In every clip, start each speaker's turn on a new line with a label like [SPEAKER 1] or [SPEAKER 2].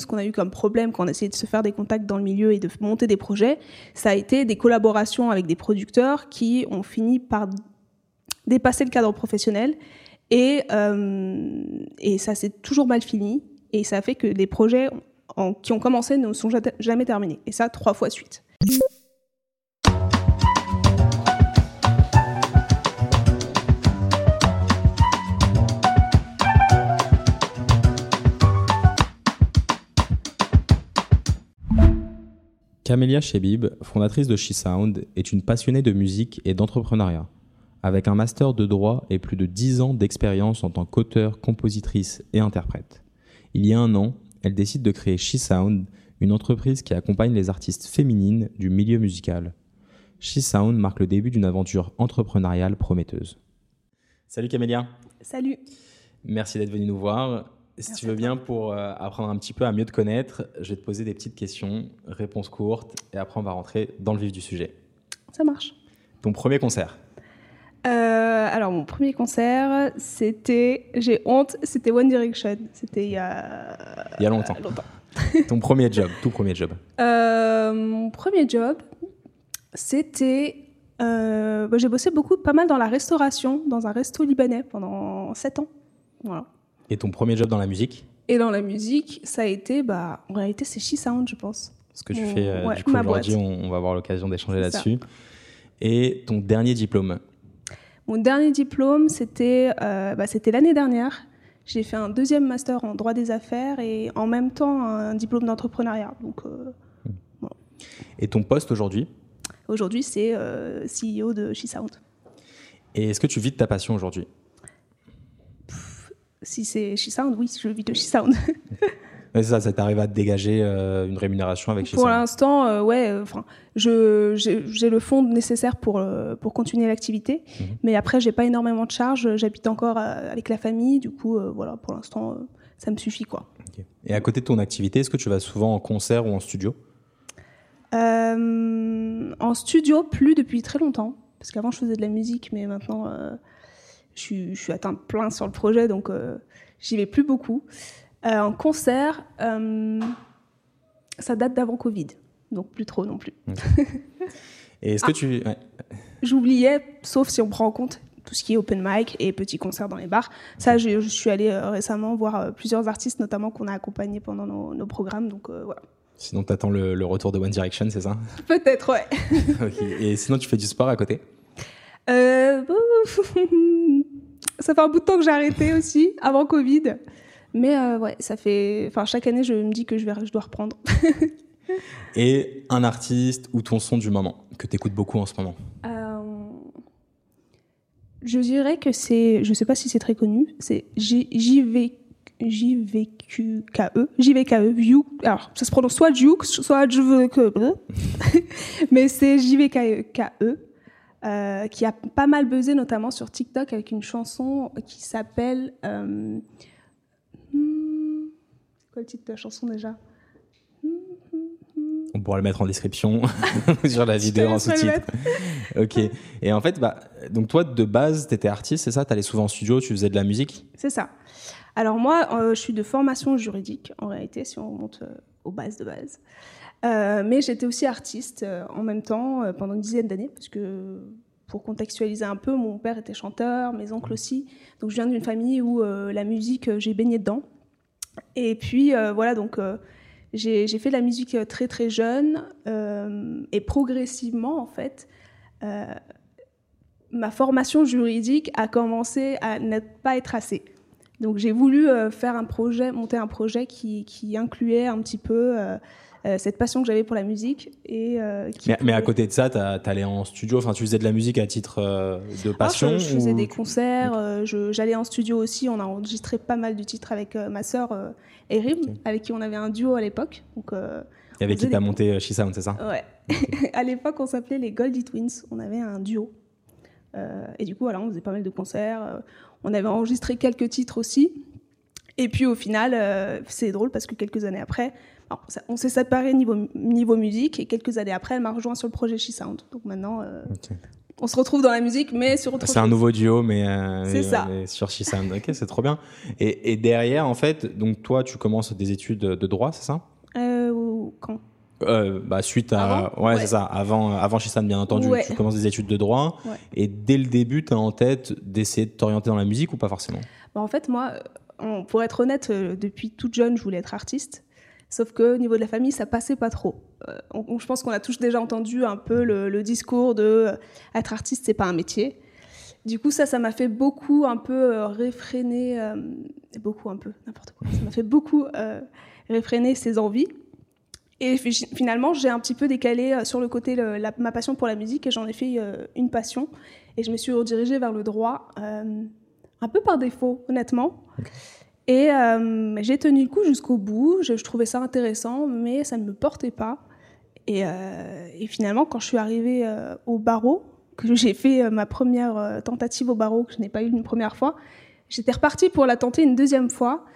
[SPEAKER 1] ce qu'on a eu comme problème quand on essayait de se faire des contacts dans le milieu et de monter des projets, ça a été des collaborations avec des producteurs qui ont fini par dépasser le cadre professionnel et, euh, ça s'est toujours mal fini et ça a fait que les projets qui ont commencé ne sont jamais terminés. Et ça, trois fois suite.
[SPEAKER 2] Camélia Chebib, fondatrice de She Sound, est une passionnée de musique et d'entrepreneuriat. Avec un master de droit et plus de 10 ans d'expérience en tant qu'auteur, compositrice et interprète. Il y a un an, elle décide de créer She Sound, une entreprise qui accompagne les artistes féminines du milieu musical. She Sound marque le début d'une aventure entrepreneuriale prometteuse. Salut Camélia.
[SPEAKER 1] Salut.
[SPEAKER 2] Merci d'être venue nous voir. Si tu veux bien, pour euh, apprendre un petit peu à mieux te connaître, je vais te poser des petites questions, réponses courtes, et après on va rentrer dans le vif du sujet.
[SPEAKER 1] Ça marche.
[SPEAKER 2] Ton premier concert
[SPEAKER 1] euh, Alors, mon premier concert, c'était, j'ai honte, c'était One Direction. C'était il y a...
[SPEAKER 2] Il y a longtemps. Ton premier job, tout premier job
[SPEAKER 1] euh, Mon premier job, c'était... Bah, j'ai bossé beaucoup, pas mal dans la restauration, dans un resto libanais pendant 7 ans. Voilà.
[SPEAKER 2] Et ton premier job dans la musique
[SPEAKER 1] Et dans la musique, ça a été, bah, en réalité, c'est She Sound, je pense.
[SPEAKER 2] Ce que tu fais euh, du coup aujourd'hui, on, va avoir l'occasion d'échanger là-dessus. Et ton dernier diplôme
[SPEAKER 1] Mon dernier diplôme, c'était euh, bah, c'était l'année dernière. J'ai fait un deuxième master en droit des affaires et en même temps un diplôme d'entrepreneuriat. Donc, euh,
[SPEAKER 2] hmm. Et ton poste aujourd'hui
[SPEAKER 1] Aujourd'hui, c'est CEO de She Sound.
[SPEAKER 2] Et est-ce que tu vis de ta passion aujourd'hui?
[SPEAKER 1] Si c'est She Sound, oui, je vis de She Sound.
[SPEAKER 2] c'est ça, ça t'arrive à te dégager euh, une rémunération avec She
[SPEAKER 1] Pour l'instant, euh, ouais, euh, enfin, je j'ai le fonds nécessaire pour pour continuer l'activité, mhm. mais après j'ai pas énormément de charges. J'habite encore avec la famille, du coup, voilà, pour l'instant, ça me suffit quoi.
[SPEAKER 2] Et à côté de ton activité, est-ce que tu vas souvent en concert ou en studio?
[SPEAKER 1] En studio, plus depuis très longtemps, parce qu'avant je faisais de la musique, mais maintenant suis, je suis atteint plein sur le projet, donc euh, j'y vais plus beaucoup. Euh, en concert, euh, ça date d'avant Covid, donc plus trop non plus.
[SPEAKER 2] Et est-ce que tu...
[SPEAKER 1] J'oubliais, sauf si on prend en compte tout ce qui est open mic et petits concerts dans les bars. Ça, je, suis allée récemment voir plusieurs artistes, notamment qu'on a accompagnés pendant nos, programmes. Donc voilà.
[SPEAKER 2] Sinon, tu attends le, retour de One Direction, c'est ça?
[SPEAKER 1] Peut-être, ouais.
[SPEAKER 2] Et sinon, tu fais du sport à côté?
[SPEAKER 1] Euh, ça fait un bout de temps que j'ai arrêté aussi, avant Covid. Mais euh, ouais, ça fait. Enfin, chaque année, je me dis que je, vais, je dois reprendre.
[SPEAKER 2] Et un artiste ou ton son du moment que tu écoutes beaucoup en ce moment? Euh,
[SPEAKER 1] Je dirais que c'est. Je sais pas si c'est très connu. C'est JVQKE. JVKE. View. Alors, ça se prononce soit Juke, soit JVKE. Mais c'est JVKE. Euh, qui a pas mal buzzé, notamment sur TikTok, avec une chanson qui s'appelle. Euh, hmm, c'est quoi le titre de la chanson déjà
[SPEAKER 2] on pourra le mettre en description sur la vidéo en sous-titre. ok. Et en fait, bah, donc toi, de base, tu étais artiste, c'est ça? Tu allais souvent en studio, tu faisais de la musique?
[SPEAKER 1] C'est ça. Alors moi, euh, je suis de formation juridique, en réalité, si on remonte aux bases de base. Euh, mais j'étais aussi artiste euh, en même temps euh, pendant une dizaine d'années, parce que pour contextualiser un peu, mon père était chanteur, mes oncles aussi. Donc je viens d'une famille où la musique, j'ai baigné dedans. Et puis voilà, donc j'ai fait de la musique très très jeune et progressivement en fait. ma formation juridique a commencé à ne pas être assez. Donc j'ai voulu faire un projet, monter un projet qui, qui incluait un petit peu euh, cette passion que j'avais pour la musique. Et,
[SPEAKER 2] euh, mais, à côté de ça, tu allais en studio, enfin tu faisais de la musique à titre euh, de ah, passion
[SPEAKER 1] Je, faisais des concerts, j'allais en studio aussi, on a enregistré pas mal de titres avec ma sœur Erim, avec qui on avait un duo à l'époque. Donc,
[SPEAKER 2] et avec qui tu as monté She Sound, c'est ça?
[SPEAKER 1] Ouais. à l'époque, on s'appelait les Goldie Twins, on avait un duo. et du coup, voilà, on faisait pas mal de concerts. on avait enregistré quelques titres aussi. Et puis au final, c'est drôle parce que quelques années après, on s'est séparés niveau, niveau musique et quelques années après, elle m'a rejoint sur le projet She Sound. Donc maintenant, euh, on se retrouve dans la musique, mais sur autre
[SPEAKER 2] C'est un nouveau duo, mais,
[SPEAKER 1] euh, ça.
[SPEAKER 2] sur Shisound. Ok, c'est trop bien. Et, derrière, en fait, donc toi, tu commences des études de droit, c'est ça?
[SPEAKER 1] Euh, Quand?
[SPEAKER 2] Euh, bah, suite à ouais, c'est ça avant avant Shisan bien entendu tu commences des études de droit. Et dès le début tu as en tête d'essayer de t'orienter dans la musique ou pas forcément?
[SPEAKER 1] Bah, en fait moi pour être honnête depuis toute jeune je voulais être artiste Sauf que au niveau de la famille, ça passait pas trop. Euh, je pense qu'on a tous déjà entendu un peu le, discours de euh, être artiste, c'est pas un métier. Du coup, ça, ça m'a fait beaucoup un peu euh, réfréner, beaucoup un peu, n'importe quoi. Ça m'a fait beaucoup réfréner ses envies. Et finalement, j'ai un petit peu décalé sur le côté ma passion pour la musique et j'en ai fait une passion. Et je me suis redirigée vers le droit, un peu par défaut, honnêtement. Et euh, j'ai tenu le coup jusqu'au bout. Je, trouvais ça intéressant, mais ça ne me portait pas. Et, euh, finalement, quand je suis arrivée euh, au barreau, que j'ai fait ma première tentative au barreau, que je n'ai pas eu une première fois, j'étais repartie pour la tenter une deuxième fois.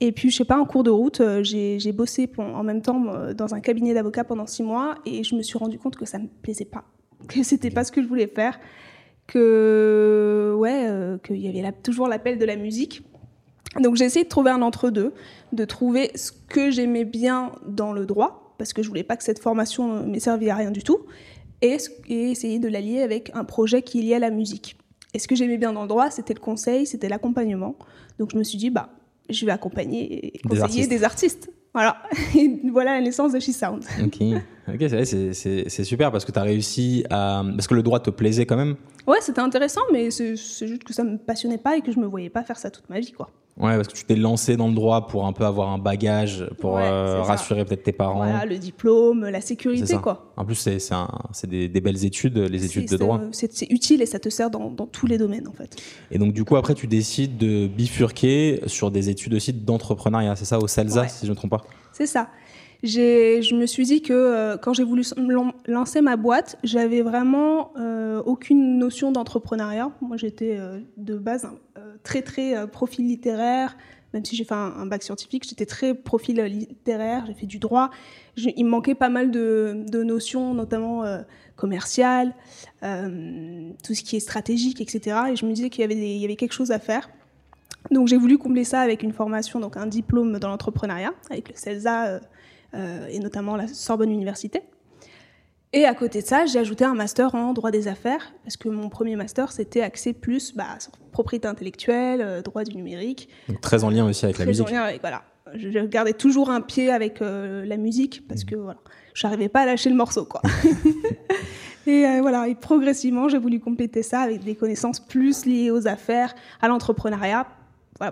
[SPEAKER 1] Et puis, je sais pas, en cours de route, j'ai bossé en même temps dans un cabinet d'avocats pendant six mois et je me suis rendu compte que ça me plaisait pas, que c'était pas ce que je voulais faire, que ouais, qu'il y avait toujours l'appel de la musique donc j'ai essayé de trouver un entre-deux, de trouver ce que j'aimais bien dans le droit, parce que je voulais pas que cette formation m'ait servi à rien du tout, et, essayer de l'allier avec un projet qui est lié à la musique. Et ce que j'aimais bien dans le droit, c'était le conseil, c'était l'accompagnement. Donc je me suis dit, bah, je vais accompagner et conseiller des artistes. Voilà, et voilà la naissance de She Sound.
[SPEAKER 2] Ok, c'est super parce que tu as réussi à. Parce que le droit te plaisait quand même
[SPEAKER 1] Ouais, c'était intéressant, mais c'est juste que ça me passionnait pas et que je me voyais pas faire ça toute ma vie, quoi.
[SPEAKER 2] Ouais, parce que tu t'es lancé dans le droit pour un peu avoir un bagage, pour euh, rassurer peut-être tes parents.
[SPEAKER 1] Voilà, le diplôme, la sécurité, quoi.
[SPEAKER 2] En plus, c'est des, des, belles études, les études de droit.
[SPEAKER 1] C'est utile et ça te sert dans, dans, tous les domaines, en fait.
[SPEAKER 2] Et donc, du coup, après, tu décides de bifurquer sur des études aussi d'entrepreneuriat, c'est ça, au CELSA, si je ne me trompe pas
[SPEAKER 1] C'est ça je me suis dit que euh, quand j'ai voulu lancer ma boîte, j'avais vraiment euh, aucune notion d'entrepreneuriat. Moi, j'étais euh, de base très très profil littéraire. Même si j'ai fait un, bac scientifique, j'étais très profil littéraire. J'ai fait du droit. il me manquait pas mal de, notions, notamment commerciales, tout ce qui est stratégique, etc. Et je me disais qu'il y avait quelque chose à faire. Donc j'ai voulu combler ça avec une formation, donc un diplôme dans l'entrepreneuriat, avec le CELSA euh, et notamment la Sorbonne Université. Et à côté de ça, j'ai ajouté un master en droit des affaires, parce que mon premier master, c'était axé plus bah, sur propriété intellectuelle, euh, droit du numérique.
[SPEAKER 2] Donc très en lien aussi avec la musique.
[SPEAKER 1] Très en lien avec, voilà. Je gardais toujours un pied avec euh, la musique, parce mmh. que voilà, je n'arrivais pas à lâcher le morceau. Quoi. et voilà, et progressivement, j'ai voulu compléter ça avec des connaissances plus liées aux affaires, à l'entrepreneuriat,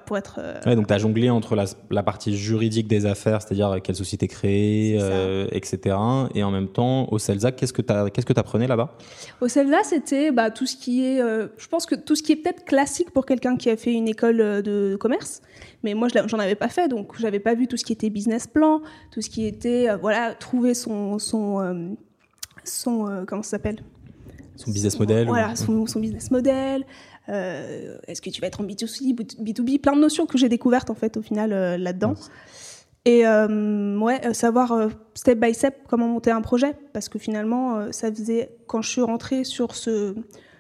[SPEAKER 1] pour être.
[SPEAKER 2] Euh, donc tu as jonglé entre la, partie juridique des affaires, c'est-à-dire quelle société créée, euh, etc. Et en même temps, au CELSA, qu'est-ce que tu qu'est-ce que apprenais là-bas?
[SPEAKER 1] Au CELSA, c'était bah, tout ce qui est, euh, je pense que tout ce qui est peut-être classique pour quelqu'un qui a fait une école de commerce, mais moi j'en avais pas fait, donc j'avais pas vu tout ce qui était business plan, tout ce qui était voilà trouver son son son comment ça s'appelle?
[SPEAKER 2] Son business model.
[SPEAKER 1] Voilà, son, son business model. Euh, est-ce que tu vas être en B2C, B2B, plein de notions que j'ai découvertes en fait au final euh, là-dedans. Et euh, ouais, savoir step by step comment monter un projet, parce que finalement, ça faisait quand je suis rentrée sur ce,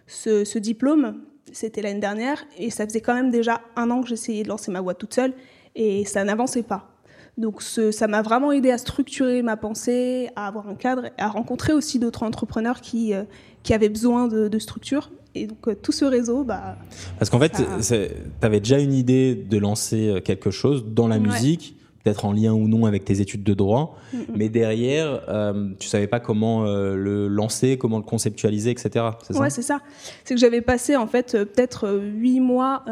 [SPEAKER 1] ce, diplôme, c'était l'année dernière, et ça faisait quand même déjà un an que j'essayais de lancer ma boîte toute seule, et ça n'avançait pas. Donc ça m'a vraiment aidé à structurer ma pensée, à avoir un cadre, à rencontrer aussi d'autres entrepreneurs qui, qui avaient besoin de, de structure. Et donc euh, tout ce réseau, bah.
[SPEAKER 2] Parce qu'en fait, tu avais déjà une idée de lancer euh, quelque chose dans la musique, peut-être en lien ou non avec tes études de droit, mm, mm. mais derrière, euh, tu savais pas comment euh, le lancer, comment le conceptualiser, etc.
[SPEAKER 1] C'est ouais, c'est ça. C'est que j'avais passé en fait peut-être huit mois.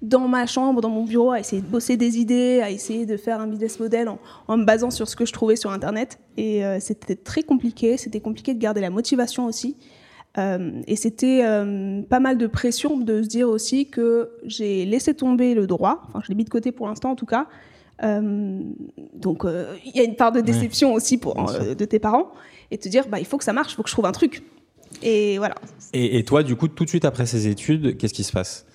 [SPEAKER 1] dans ma chambre, dans mon bureau, à essayer de bosser des idées, à essayer de faire un business model en, en me basant sur ce que je trouvais sur Internet. Et c'était très compliqué. C'était compliqué de garder la motivation aussi. Euh, et c'était euh, pas mal de pression de se dire aussi que j'ai laissé tomber le droit, enfin je l'ai mis de côté pour l'instant en tout cas. Euh, donc il y a une part de déception aussi pour, de tes parents et te dire bah il faut que ça marche, il faut que je trouve un truc. Et voilà.
[SPEAKER 2] Et, toi du coup tout de suite après ces études, qu'est-ce qui se passe?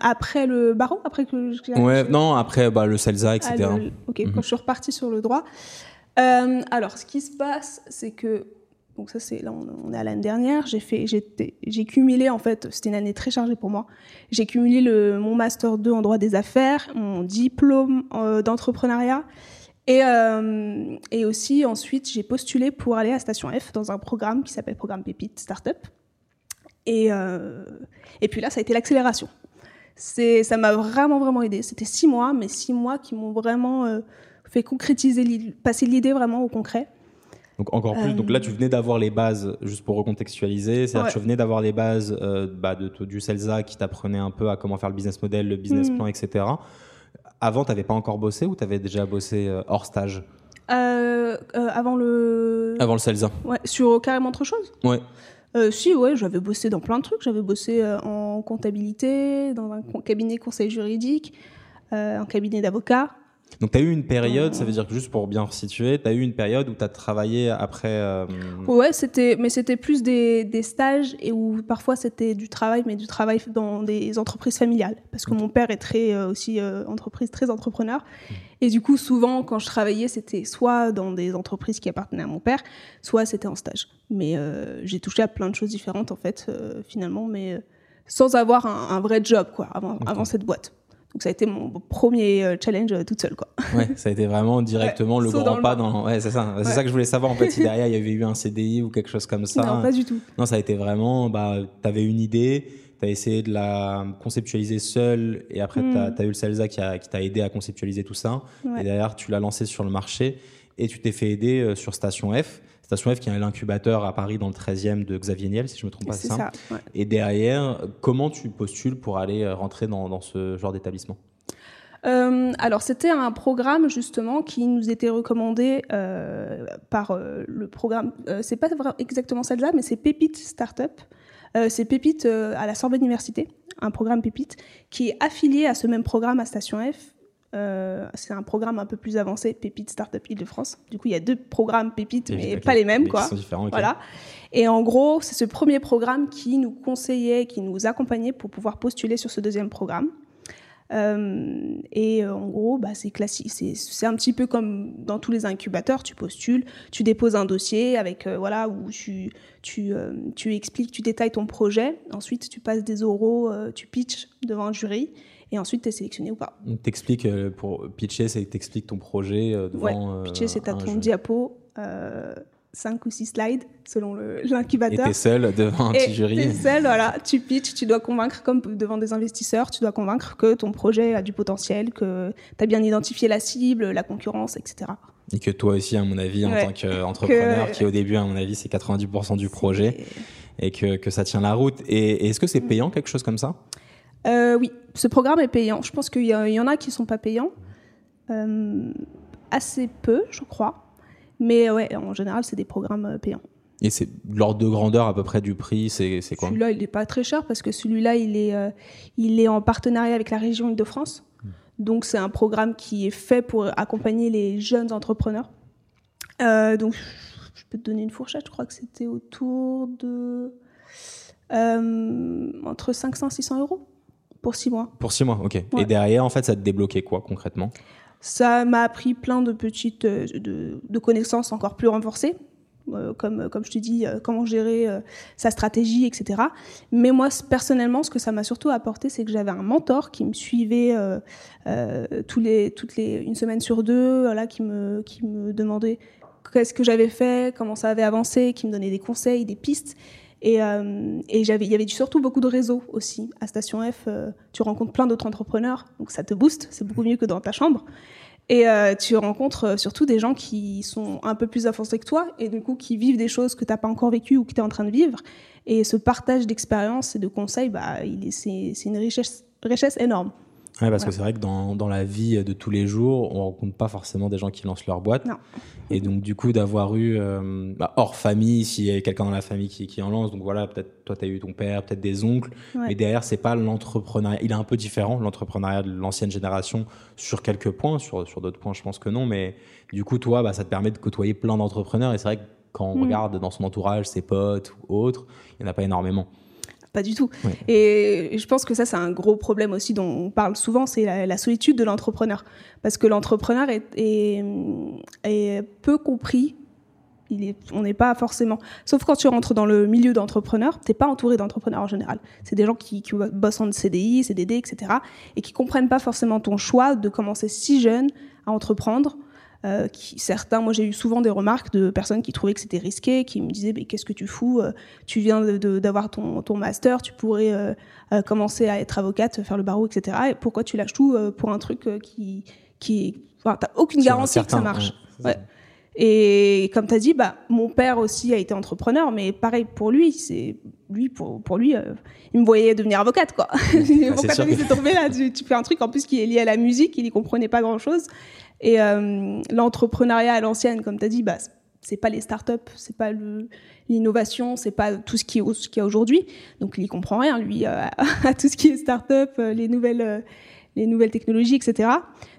[SPEAKER 1] Après le barreau, après que
[SPEAKER 2] ouais, non, après bah, le CELSA, etc.
[SPEAKER 1] Ah, ok, quand mhm. je suis repartie sur le droit. alors, ce qui se passe, c'est que Donc ça, c'est là, on, est à l'année dernière. J'ai cumulé en fait, c'était une année très chargée pour moi. J'ai cumulé mon master 2 en droit des affaires, mon diplôme euh, d'entrepreneuriat, et, euh, et aussi ensuite j'ai postulé pour aller à Station F dans un programme qui s'appelle Programme Pépite Startup. Et euh, puis là, ça a été l'accélération. Ça m'a vraiment vraiment aidé. C'était six mois, mais six mois qui m'ont vraiment fait concrétiser, passer l'idée vraiment au concret.
[SPEAKER 2] Donc encore plus. Donc là, tu venais d'avoir les bases, juste pour recontextualiser, c'est-à-dire que tu venais d'avoir les bases euh, bah, de, du CELSA qui t'apprenait un peu à comment faire le business model, le business mm. plan, etc. Avant, tu n'avais pas encore bossé ou tu avais déjà bossé euh, hors stage?
[SPEAKER 1] Euh, Avant le.
[SPEAKER 2] Avant le CELSA.
[SPEAKER 1] Ouais, sur carrément autre chose?
[SPEAKER 2] Ouais.
[SPEAKER 1] si, ouais, j'avais bossé dans plein de trucs. J'avais bossé en comptabilité, dans un cabinet conseil juridique, en cabinet d'avocat.
[SPEAKER 2] Donc, tu as eu une période, ça veut dire que juste pour bien situer, tu as eu une période où tu as travaillé après. Euh...
[SPEAKER 1] Ouais, c'était, mais c'était plus des, des, stages et où parfois c'était du travail, mais du travail dans des entreprises familiales. Parce que mon père est très euh, aussi euh, entreprise, très entrepreneur. Mmh. Et du coup, souvent, quand je travaillais, c'était soit dans des entreprises qui appartenaient à mon père, soit c'était en stage. Mais euh, j'ai touché à plein de choses différentes, en fait, finalement, mais sans avoir un, un, vrai job, quoi, avant, avant cette boîte. Donc ça a été mon premier euh, challenge euh, toute seule quoi.
[SPEAKER 2] Ouais, ça a été vraiment directement le grand pas dans ouais, c'est ça. C'est ça que je voulais savoir en fait si derrière il y avait eu un CDI ou quelque chose comme ça.
[SPEAKER 1] Non, pas du tout.
[SPEAKER 2] Non, ça a été vraiment bah tu avais une idée, tu as essayé de la conceptualiser seule et après tu as, mm. eu le Celsa qui qui t'a aidé à conceptualiser tout ça et derrière tu l'as lancé sur le marché et tu t'es fait aider euh, sur Station F. Station F qui est l'incubateur à Paris dans le 13e de Xavier Niel, si je ne me trompe pas,
[SPEAKER 1] c'est ça.
[SPEAKER 2] Et derrière, comment tu postules pour aller euh, rentrer dans, dans ce genre d'établissement?
[SPEAKER 1] Euh, alors c'était un programme justement qui nous était recommandé euh, par le programme. c'est pas exactement celle-là, mais c'est Pépite Startup. c'est Pépite à la Sorbonne Université, un programme Pépite qui est affilié à ce même programme à Station F euh, c'est un programme un peu plus avancé, Pépite Startup Île-de-France. Du coup, il y a deux programmes Pépite, mais pas les mêmes, quoi. Voilà. Et en gros, c'est ce premier programme qui nous conseillait, qui nous accompagnait pour pouvoir postuler sur ce deuxième programme. Euh, et euh, en gros, bah, c'est classique. C'est un petit peu comme dans tous les incubateurs. Tu postules, tu déposes un dossier avec voilà où tu tu, tu expliques, tu détailles ton projet. Ensuite, tu passes des oraux, tu pitches devant un jury et ensuite tu es sélectionné ou pas.
[SPEAKER 2] Donc t'expliques, euh, pour pitcher, c'est t'expliques ton projet euh, devant.
[SPEAKER 1] Ouais, pitcher, c'est à ton diapo. 5 euh, ou 6 slides selon l'incubateur.
[SPEAKER 2] Et t'es seul devant un petit jury.
[SPEAKER 1] T'es seul, voilà. Tu pitches, tu dois convaincre, comme devant des investisseurs, tu dois convaincre que ton projet a du potentiel, que tu as bien identifié la cible, la concurrence, etc.
[SPEAKER 2] Et que toi aussi, à mon avis, en tant qu'entrepreneur, qui au début, à mon avis, c'est 90% du projet, et que, que, ça tient la route. Et, et est-ce que c'est mm. payant, quelque chose comme ça?
[SPEAKER 1] Euh, oui, ce programme est payant. Je pense qu'il y, en a qui ne sont pas payants. Euh, assez peu, je crois. Mais ouais, en général, c'est des programmes euh, payants.
[SPEAKER 2] Et c'est l'ordre de grandeur à peu près du prix, c'est quoi?
[SPEAKER 1] Celui-là, il n'est pas très cher parce que celui-là, il, est, il est en partenariat avec la région Île-de-France. Hmm. Donc, c'est un programme qui est fait pour accompagner les jeunes entrepreneurs. donc, je peux te donner une fourchette, je crois que c'était autour de. entre 500 et 600 euros. Pour six mois.
[SPEAKER 2] Pour six mois, ok. Et derrière, en fait, ça te débloquait quoi concrètement?
[SPEAKER 1] Ça m'a appris plein de petites euh, de, connaissances encore plus renforcées. Euh, comme, comme je te dis, euh, comment gérer sa stratégie, etc. Mais moi, personnellement, ce que ça m'a surtout apporté, c'est que j'avais un mentor qui me suivait tous les, toutes les, une semaine sur deux, voilà, qui, me, qui me demandait qu'est-ce que j'avais fait, comment ça avait avancé, qui me donnait des conseils, des pistes. Et, euh, il y avait surtout beaucoup de réseaux aussi. À Station F, euh, tu rencontres plein d'autres entrepreneurs, donc ça te booste, c'est beaucoup mieux que dans ta chambre. Et euh, tu rencontres surtout des gens qui sont un peu plus avancés que toi et du coup qui vivent des choses que tu n'as pas encore vécues ou que tu es en train de vivre. Et ce partage d'expériences et de conseils, bah, c'est, une richesse énorme.
[SPEAKER 2] Ouais, parce que c'est vrai que dans, dans, la vie de tous les jours, on rencontre pas forcément des gens qui lancent leur boîte.
[SPEAKER 1] Non.
[SPEAKER 2] Et donc, du coup, d'avoir eu, euh, bah, hors famille, s'il y a quelqu'un dans la famille qui, qui en lance, donc voilà, peut-être toi, tu as eu ton père, peut-être des oncles, mais derrière, c'est pas l'entrepreneuriat. Il est un peu différent, l'entrepreneuriat de l'ancienne génération, sur quelques points, sur, sur d'autres points, je pense que non, mais du coup, toi, bah, ça te permet de côtoyer plein d'entrepreneurs. Et c'est vrai que quand on mm. regarde dans son entourage, ses potes ou autres, il n'y en a pas énormément
[SPEAKER 1] pas du tout. Et je pense que ça, c'est un gros problème aussi dont on parle souvent, c'est la, solitude de l'entrepreneur. Parce que l'entrepreneur est, est, peu compris Il est, on n'est pas forcément. Sauf quand tu rentres dans le milieu d'entrepreneurs, t'es pas entouré d'entrepreneurs en général. C'est des gens qui, qui bossent en CDI, CDD, etc. et qui comprennent pas forcément ton choix de commencer si jeune à entreprendre. Euh, qui, certains, moi j'ai eu souvent des remarques de personnes qui trouvaient que c'était risqué, qui me disaient mais qu'est-ce que tu fous euh, Tu viens d'avoir ton, ton, master, tu pourrais euh, commencer à être avocate, faire le barreau, etc. Et pourquoi tu lâches tout pour un truc qui qui enfin, t'as aucune garantie que ça marche. Ouais, Et comme tu as dit, bah, mon père aussi a été entrepreneur, mais pareil pour lui, c'est lui pour, pour lui, il me voyait devenir avocate quoi. Pourquoi tu que... tombé là tu, tu, fais un truc en plus qui est lié à la musique, il y comprenait pas grand chose. Et euh, l'entrepreneuriat à l'ancienne, comme tu as dit, bah, c'est pas les startups, c'est pas l'innovation, c'est pas tout ce qu'il y a aujourd'hui. Donc il y comprend rien, lui, euh, à tout ce qui est startup, euh, les nouvelles, les nouvelles technologies, etc.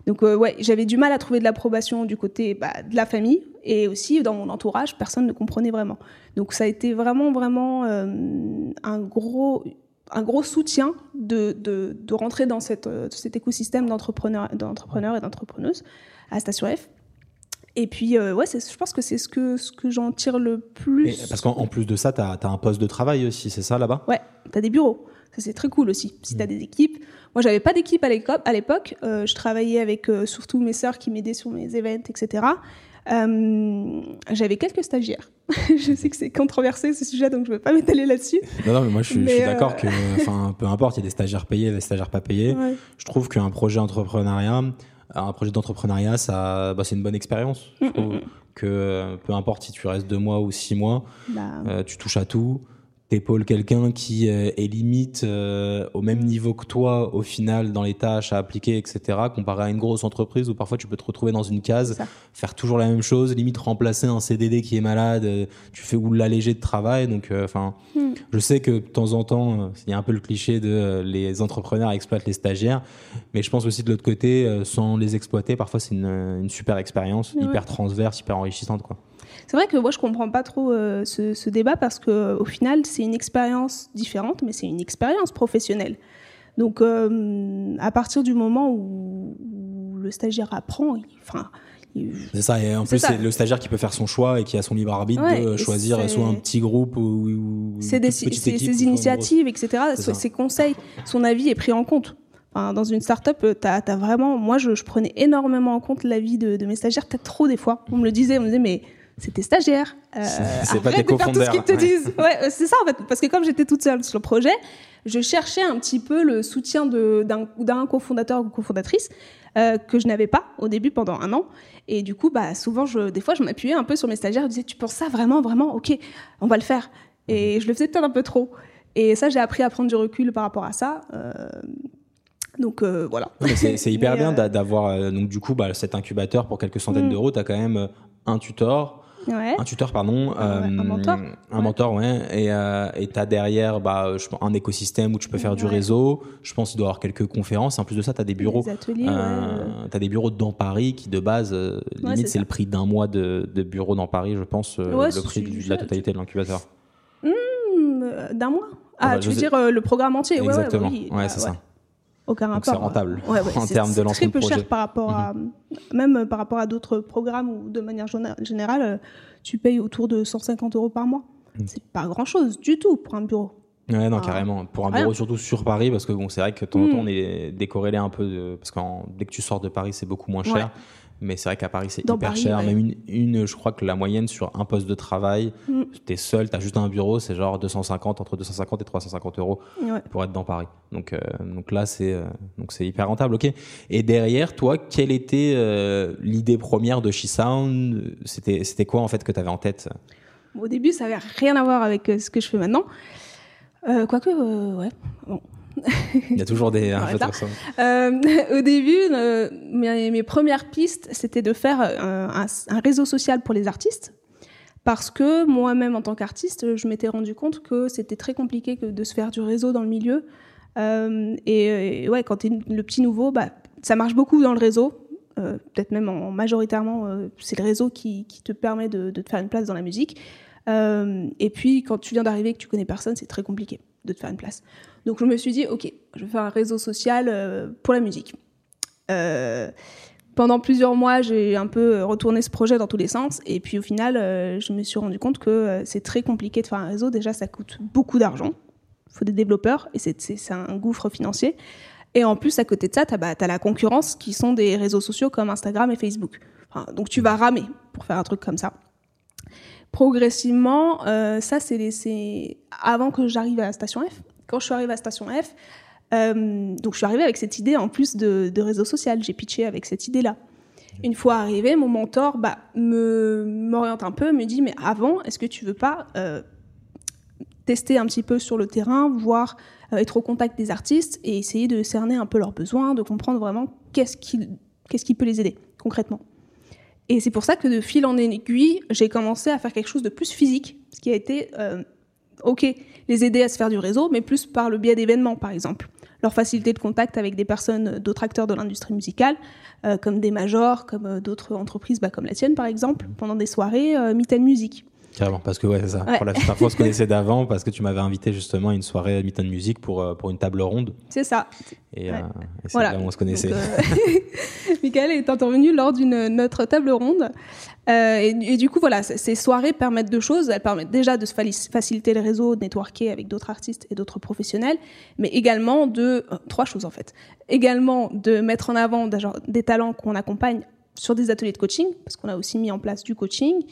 [SPEAKER 1] Donc ouais, j'avais du mal à trouver de l'approbation du côté bah, de la famille et aussi dans mon entourage, personne ne comprenait vraiment. Donc ça a été vraiment, vraiment un gros un gros soutien de, de, de rentrer dans cette, cet écosystème d'entrepreneurs et d'entrepreneuses à Station F. Et puis, euh, ouais, je pense que c'est ce que, ce que j'en tire le plus.
[SPEAKER 2] parce qu'en plus de ça, tu as, un poste de travail aussi, c'est ça là-bas?
[SPEAKER 1] Ouais, tu as des bureaux. C'est très cool aussi. Si tu as mm. des équipes. Moi, j'avais pas d'équipe à l'époque. Euh, je travaillais avec euh, surtout mes sœurs qui m'aidaient sur mes events, etc. j'avais quelques stagiaires. je sais que c'est controversé ce sujet, donc je ne vais pas m'étaler là-dessus.
[SPEAKER 2] Non, non, mais moi je suis, d'accord que, enfin, peu importe, il y a des stagiaires payés, des stagiaires pas payés. Je trouve qu'un projet entrepreneuriat, un projet d'entrepreneuriat, ça, bah, c'est une bonne expérience. Je mm, trouve mm, mm. que euh, peu importe si tu restes deux mois ou six mois, bah. euh, tu touches à tout t'épaules quelqu'un qui euh, est limite euh, au même niveau que toi au final dans les tâches à appliquer, etc. Comparé à une grosse entreprise où parfois tu peux te retrouver dans une case, faire toujours la même chose, limite remplacer un CDD qui est malade, euh, tu fais ou l'alléger de travail. Donc, enfin, hmm. je sais que de temps en temps, il y a un peu le cliché de les entrepreneurs exploitent les stagiaires, mais je pense aussi de l'autre côté, sans les exploiter, parfois c'est une, super expérience, hyper transverse, hyper enrichissante, quoi.
[SPEAKER 1] C'est vrai que moi, je comprends pas trop euh, ce, débat parce que au final, c'est une expérience différente, mais c'est une expérience professionnelle. Donc, euh, à partir du moment où, le stagiaire apprend, enfin.
[SPEAKER 2] C'est ça, et en plus, c'est le stagiaire qui peut faire son choix et qui a son libre arbitre de choisir soit un petit groupe ou,
[SPEAKER 1] c'est ses initiatives, etc., ses conseils, son avis est pris en compte. dans une start-up, tu as, vraiment. Moi, je, prenais énormément en compte l'avis de, de mes stagiaires, peut-être trop des fois. On me le disait, on me disait, mais c'était stagiaire.
[SPEAKER 2] Euh, c'est pas des de faire tout ce
[SPEAKER 1] qu'ils te disent. Ouais, c'est ça en fait. Parce que comme j'étais toute seule sur le projet, je cherchais un petit peu le soutien d'un cofondateur ou cofondatrice euh, que je n'avais pas au début pendant un an. Et du coup, bah, souvent, je, des fois, je m'appuyais un peu sur mes stagiaires. Je disais, tu penses ça vraiment, vraiment? Ok, on va le faire. Et je le faisais peut-être un peu trop. Et ça, j'ai appris à prendre du recul par rapport à ça. Euh, donc euh, voilà.
[SPEAKER 2] c'est hyper bien d'avoir donc du coup bah, cet incubateur pour quelques centaines mm. d'euros. Tu as quand même un tutor, un tuteur, pardon.
[SPEAKER 1] un mentor.
[SPEAKER 2] Un mentor, ouais. Et euh, tu as derrière bah, je, un écosystème où tu peux faire du réseau. Je pense qu'il doit y avoir quelques conférences. En plus de ça, tu as des bureaux.
[SPEAKER 1] Des ateliers, euh,
[SPEAKER 2] Tu as des bureaux dans Paris qui, de base, euh, limite, c'est le prix d'un mois de, de bureau dans Paris, je pense, le prix de la totalité de l'incubateur.
[SPEAKER 1] Mmh, d'un mois Ah, ah bah, tu veux dire le programme entier
[SPEAKER 2] Exactement.
[SPEAKER 1] Ouais,
[SPEAKER 2] ouais, c'est ça
[SPEAKER 1] aucun rapport.
[SPEAKER 2] C'est rentable en termes de lancement
[SPEAKER 1] très peu cher par rapport à, mhm. même par rapport à d'autres programmes ou de manière générale, euh, tu payes autour de 150 euros par mois. Mhm. C'est pas grand chose du tout pour un bureau.
[SPEAKER 2] Ouais, non, carrément. Pour un bureau, surtout sur Paris, parce que bon, c'est vrai que de temps en temps, mhm. on est décorrélé un peu, de, parce que dès que tu sors de Paris, c'est beaucoup moins cher. Mais c'est vrai qu'à Paris, c'est hyper cher. Même une, je crois que la moyenne sur un poste de travail, mm. tu es seul, tu as juste un bureau, c'est genre 250, entre 250 et 350 euros pour être dans Paris. Donc, euh, donc là, c'est euh, c'est hyper rentable. ok Et derrière, toi, quelle était euh, l'idée première de She Sound C'était quoi en fait que tu avais en tête?
[SPEAKER 1] Au début, ça n'avait rien à voir avec ce que je fais maintenant. Quoique, ouais. Bon.
[SPEAKER 2] Il y a toujours des
[SPEAKER 1] euh, au début, euh, mes, premières pistes, c'était de faire euh, un, réseau social pour les artistes. Parce que moi-même, en tant qu'artiste, je m'étais rendu compte que c'était très compliqué de se faire du réseau dans le milieu. et, ouais, quand tu es le petit nouveau, bah, ça marche beaucoup dans le réseau. Peut-être même en, majoritairement, c'est le réseau qui, te permet de, de, te faire une place dans la musique. et puis, quand tu viens d'arriver et que tu connais personne, c'est très compliqué de te faire une place. Donc je me suis dit, ok, je vais faire un réseau social euh, pour la musique. Euh, pendant plusieurs mois, j'ai un peu retourné ce projet dans tous les sens. Et puis au final, euh, je me suis rendu compte que c'est très compliqué de faire un réseau. Déjà, ça coûte beaucoup d'argent. Il faut des développeurs et c'est un gouffre financier. Et en plus, à côté de ça, tu as, bah, la concurrence qui sont des réseaux sociaux comme Instagram et Facebook. donc tu vas ramer pour faire un truc comme ça. Progressivement, euh, ça c'est avant que j'arrive à la station F. Quand je suis arrivée à la station F, euh, donc je suis arrivée avec cette idée en plus de, réseau social. J'ai pitché avec cette idée-là. Une fois arrivé, mon mentor bah, me m'oriente un peu, me dit mais avant, est-ce que tu veux pas euh, tester un petit peu sur le terrain, voir euh, être au contact des artistes et essayer de cerner un peu leurs besoins, de comprendre vraiment qu'est-ce qui qu'est-ce qui peut les aider concrètement. Et c'est pour ça que de fil en aiguille, j'ai commencé à faire quelque chose de plus physique, ce qui a été ok les aider à se faire du réseau, mais plus par le biais d'événements par exemple leur facilité de contact avec des personnes, d'autres acteurs de l'industrie musicale, euh, comme des majors, comme euh, d'autres entreprises, bah, comme la tienne par exemple, pendant des soirées euh, Meet Music.
[SPEAKER 2] Carrément, parce que ouais, c'est ça. Pour la plupart on se connaissait d'avant parce que tu m'avais invité justement à une soirée Meet Music pour, pour une table ronde.
[SPEAKER 1] C'est ça.
[SPEAKER 2] Et, c'est là où on se connaissait.
[SPEAKER 1] Michael est intervenu lors d'une notre table ronde. Euh, et, du coup, voilà, ces soirées permettent deux choses. Elles permettent déjà de faciliter le réseau, de networker avec d'autres artistes et d'autres professionnels, mais également de euh, trois choses en fait. Également de mettre en avant des talents qu'on accompagne sur des ateliers de coaching, parce qu'on a aussi mis en place du coaching.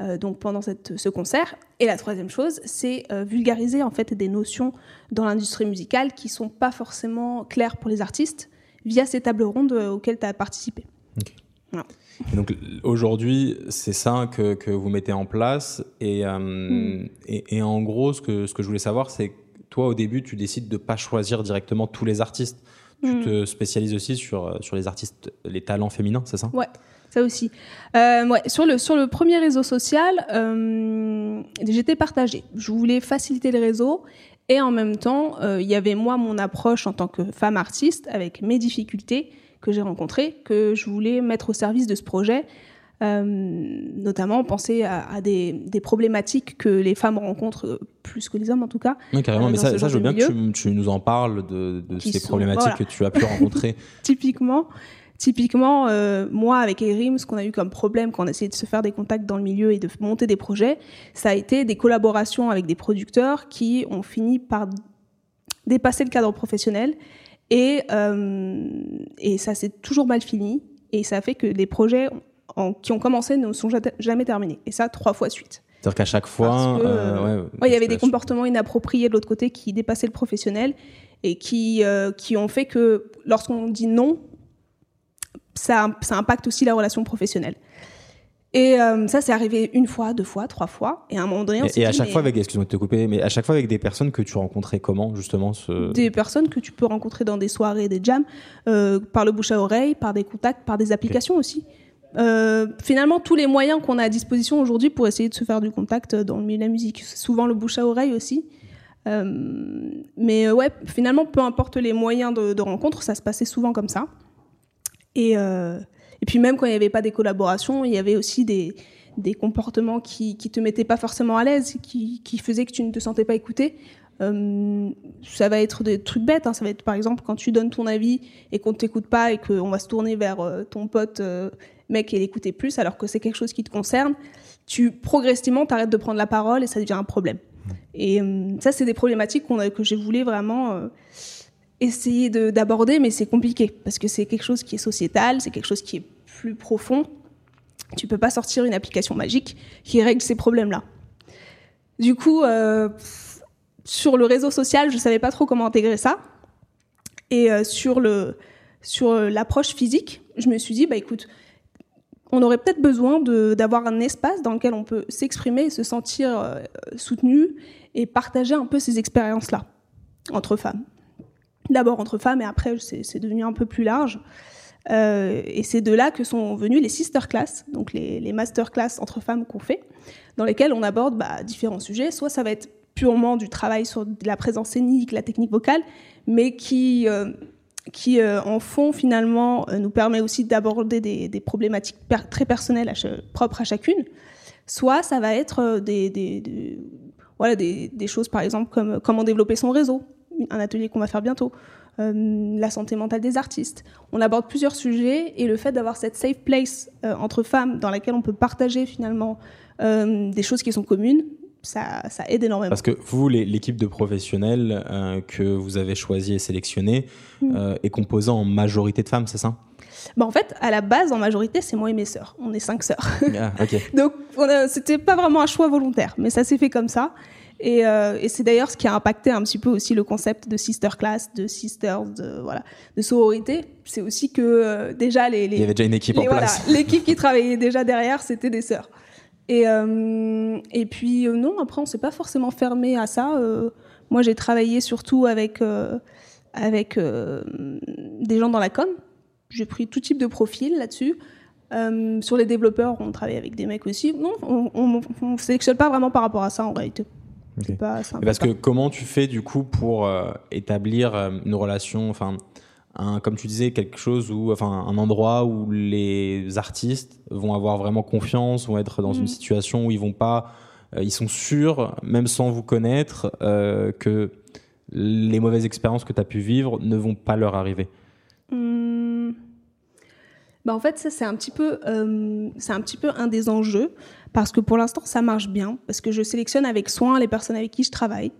[SPEAKER 1] Euh, donc pendant cette, ce concert. Et la troisième chose, c'est vulgariser en fait des notions dans l'industrie musicale qui sont pas forcément claires pour les artistes via ces tables rondes auxquelles tu as participé.
[SPEAKER 2] Voilà donc aujourd'hui, c'est ça que, que, vous mettez en place. Et, euh, hmm. et, et, en gros, ce que, ce que je voulais savoir, c'est que toi, au début, tu décides de pas choisir directement tous les artistes. Tu hmm. te spécialises aussi sur, sur les artistes, les talents féminins, c'est ça?
[SPEAKER 1] Ouais, ça aussi. Euh, ouais, sur, le, sur le premier réseau social, euh, j'étais partagée. Je voulais faciliter le réseau et en même temps, euh, il y avait moi mon approche en tant que femme artiste avec mes difficultés que j'ai rencontrés, que je voulais mettre au service de ce projet. Notamment penser à, des, problématiques que les femmes rencontrent plus que les hommes en tout cas.
[SPEAKER 2] Oui, carrément, mais ça, je veux bien que tu, nous en parles de, ces problématiques que tu as pu rencontrer.
[SPEAKER 1] Typiquement, typiquement moi avec Erim, ce qu'on a eu comme problème quand on a essayé de se faire des contacts dans le milieu et de monter des projets, ça a été des collaborations avec des producteurs qui ont fini par dépasser le cadre professionnel et, euh, et ça s'est toujours mal fini. Et ça fait que les projets en, qui ont commencé ne sont jamais terminés. Et ça, trois fois suite.
[SPEAKER 2] C'est-à-dire qu'à chaque fois,
[SPEAKER 1] euh, ouais, il y avait des comportements inappropriés de l'autre côté qui dépassaient le professionnel et qui, euh, qui ont fait que lorsqu'on dit non, ça, ça impacte aussi la relation professionnelle. Et euh, ça, c'est arrivé une fois, deux fois, trois fois. Et à un moment donné, on
[SPEAKER 2] Et, et à chaque fois avec, excuse-moi de te couper, mais à chaque fois avec des personnes que tu rencontrais comment, justement ce...
[SPEAKER 1] Des personnes que tu peux rencontrer dans des soirées, des jams, euh, par le bouche à oreille, par des contacts, par des applications aussi. Euh, finalement, tous les moyens qu'on a à disposition aujourd'hui pour essayer de se faire du contact dans le milieu de la musique. C'est souvent le bouche à oreille aussi. Mais ouais, finalement, peu importe les moyens de, de rencontre, ça se passait souvent comme ça. Et... Euh, et puis même quand il n'y avait pas des collaborations, il y avait aussi des, des comportements qui ne te mettaient pas forcément à l'aise, qui, qui faisaient que tu ne te sentais pas écouté. Euh, ça va être des trucs bêtes, hein. ça va être par exemple quand tu donnes ton avis et qu'on ne t'écoute pas et qu'on va se tourner vers euh, ton pote euh, mec et l'écouter plus alors que c'est quelque chose qui te concerne, tu progressivement t'arrêtes de prendre la parole et ça devient un problème. Et ça c'est des problématiques que j'ai voulu vraiment essayer d'aborder, mais c'est compliqué parce que c'est quelque chose qui est sociétal, c'est quelque chose qui est plus profond. Tu peux pas sortir une application magique qui règle ces problèmes-là. Du coup, euh, sur le réseau social, je savais pas trop comment intégrer ça. Et euh, sur sur l'approche physique, je me suis dit bah écoute, on aurait peut-être besoin d'avoir un espace dans lequel on peut s'exprimer se sentir euh, soutenu et partager un peu ces expériences-là entre femmes d'abord entre femmes et après c'est devenu un peu plus large. Euh, et c'est de là que sont venues les sister class, donc les, les master class entre femmes qu'on fait, dans lesquelles on aborde bah, différents sujets. Soit ça va être purement du travail sur la présence scénique, la technique vocale, mais qui, euh, qui euh, en fond finalement nous permet aussi d'aborder des, problématiques très personnelles propres à chacune. Soit ça va être des, des, voilà, des choses par exemple comme comment développer son réseau, un atelier qu'on va faire bientôt. la santé mentale des artistes. On aborde plusieurs sujets et le fait d'avoir cette safe place entre femmes dans laquelle on peut partager finalement des choses qui sont communes, ça, aide énormément.
[SPEAKER 2] Parce que vous, l'équipe de professionnels que vous avez choisi et sélectionné mm. est composée en majorité de femmes, c'est ça?
[SPEAKER 1] Bah en fait, à la base, en majorité, c'est moi et mes sœurs. On est cinq sœurs.
[SPEAKER 2] Ah,
[SPEAKER 1] Donc, c'était pas vraiment un choix volontaire, mais ça s'est fait comme ça. Et, euh, et c'est d'ailleurs ce qui a impacté un petit peu aussi le concept de sister class, de sisters, de voilà, de sororité. C'est aussi que euh, déjà les, les,
[SPEAKER 2] il y avait déjà une équipe en place.
[SPEAKER 1] L'équipe qui travaillait déjà derrière, c'était des sœurs. Et euh, et puis non, après on s'est pas forcément fermé à ça. moi, j'ai travaillé surtout avec avec des gens dans la com, j'ai pris tout type de profil là-dessus. Euh, sur les développeurs, on travaille avec des mecs aussi. Non, on ne sélectionne pas vraiment par rapport à ça en réalité.
[SPEAKER 2] Pas, parce que comment tu fais du coup pour euh, établir euh, une relation, enfin, un, comme tu disais, quelque chose où, enfin, un endroit où les artistes vont avoir vraiment confiance, vont être dans une mm. situation où ils vont pas, ils sont sûrs, même sans vous connaître, que les mauvaises expériences que tu as pu vivre ne vont pas leur arriver?
[SPEAKER 1] Hmm. Bah en fait, ça, c'est un, petit peu, euh, c'est un petit peu un des enjeux, parce que pour l'instant, ça marche bien, parce que je sélectionne avec soin les personnes avec qui je travaille,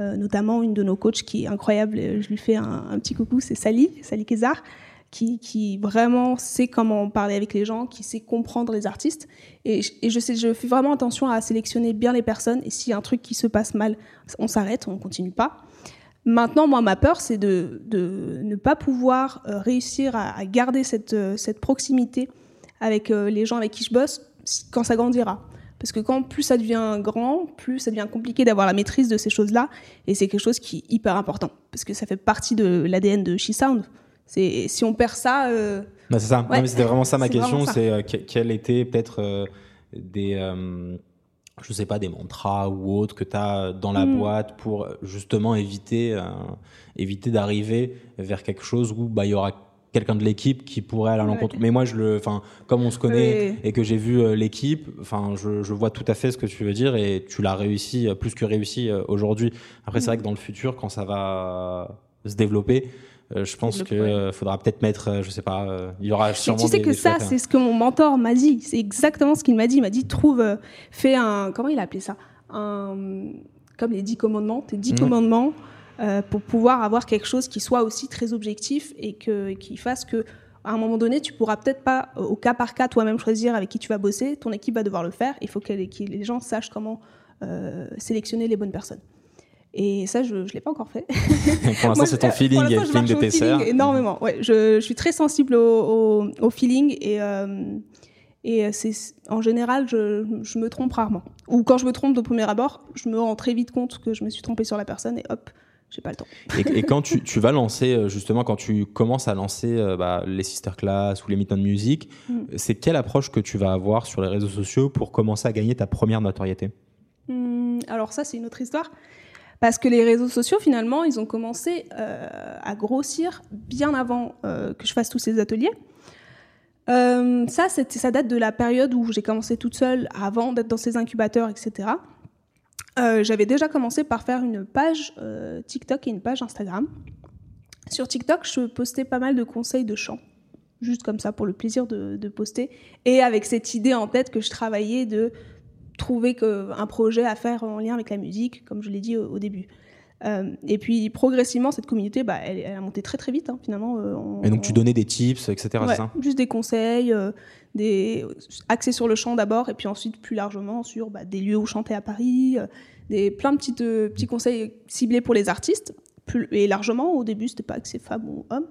[SPEAKER 1] euh, notamment une de nos coachs qui est incroyable, je lui fais un, petit coucou, c'est Sally, Sally Kézard, qui, qui, vraiment sait comment parler avec les gens, qui sait comprendre les artistes. Et, et, je, je fais vraiment attention à sélectionner bien les personnes, et s'il y a un truc qui se passe mal, on s'arrête, on continue pas. Maintenant, moi, ma peur, c'est de, ne pas pouvoir euh, réussir à, garder cette, euh, cette, proximité avec euh, les gens avec qui je bosse quand ça grandira. Parce que quand plus ça devient grand, plus ça devient compliqué d'avoir la maîtrise de ces choses-là. Et c'est quelque chose qui est hyper important. Parce que ça fait partie de l'ADN de She Sound. Si on perd ça.
[SPEAKER 2] Bah, c'est ça. C'était vraiment ça ma question. C'est quel était peut-être des je sais pas, des mantras ou autres que tu as dans la mm. boîte pour justement éviter, euh, éviter d'arriver vers quelque chose où bah, il y aura quelqu'un de l'équipe qui pourrait aller à l'encontre. Mais moi, je le, enfin, comme on se connaît et que j'ai vu euh, l'équipe, enfin, je, je, vois tout à fait ce que tu veux dire et tu l'as réussi, euh, plus que réussi aujourd'hui. Après, c'est mm. vrai que dans le futur, quand ça va se développer, euh, je pense qu'il euh, faudra peut-être mettre, euh, je sais pas, il y aura sûrement.
[SPEAKER 1] Tu sais que ça, c'est ce que mon mentor m'a dit. C'est exactement ce qu'il m'a dit. Il m'a dit trouve, fais un, comment il a appelé ça, un, comme les dix commandements, tes dix mhm. commandements, pour pouvoir avoir quelque chose qui soit aussi très objectif et que qui fasse que à un moment donné, tu pourras peut-être pas au cas par cas toi-même choisir avec qui tu vas bosser. Ton équipe va devoir le faire. Il faut que les gens sachent comment sélectionner les bonnes personnes. Et ça, je ne l'ai pas encore fait.
[SPEAKER 2] pour l'instant, c'est ton feeling et le feeling de tes sœurs.
[SPEAKER 1] Énormément. Ouais, je, je, suis très sensible au, au, feeling et, euh, et c'est, en général, je, je, me trompe rarement. Ou quand je me trompe au premier abord, je me rends très vite compte que je me suis trompée sur la personne et hop, j'ai pas le temps.
[SPEAKER 2] et, quand tu, tu, vas lancer, euh, justement, quand tu commences à lancer euh, bah, les sister class ou les meet de musique, mm. c'est quelle approche que tu vas avoir sur les réseaux sociaux pour commencer à gagner ta première notoriété?
[SPEAKER 1] Mm, Alors ça, c'est une autre histoire. Parce que les réseaux sociaux, finalement, ils ont commencé euh, à grossir bien avant euh, que je fasse tous ces ateliers. Euh, ça, ça date de la période où j'ai commencé toute seule, avant d'être dans ces incubateurs, etc. J'avais déjà commencé par faire une page TikTok et une page Instagram. Sur TikTok, je postais pas mal de conseils de chant, juste comme ça pour le plaisir de, de poster, et avec cette idée en tête que je travaillais de trouver un projet à faire en lien avec la musique, comme je l'ai dit au, début. Euh, et puis progressivement, cette communauté, bah, elle, a monté très très vite hein, finalement.
[SPEAKER 2] Euh, et donc tu donnais des tips, etc. ça?
[SPEAKER 1] juste des conseils, euh, des axés sur le chant d'abord, et puis ensuite plus largement sur bah, des lieux où chanter à Paris, des plein de petites, petits conseils ciblés pour les artistes. Plus, et largement, au début, c'était pas axé femmes ou hommes.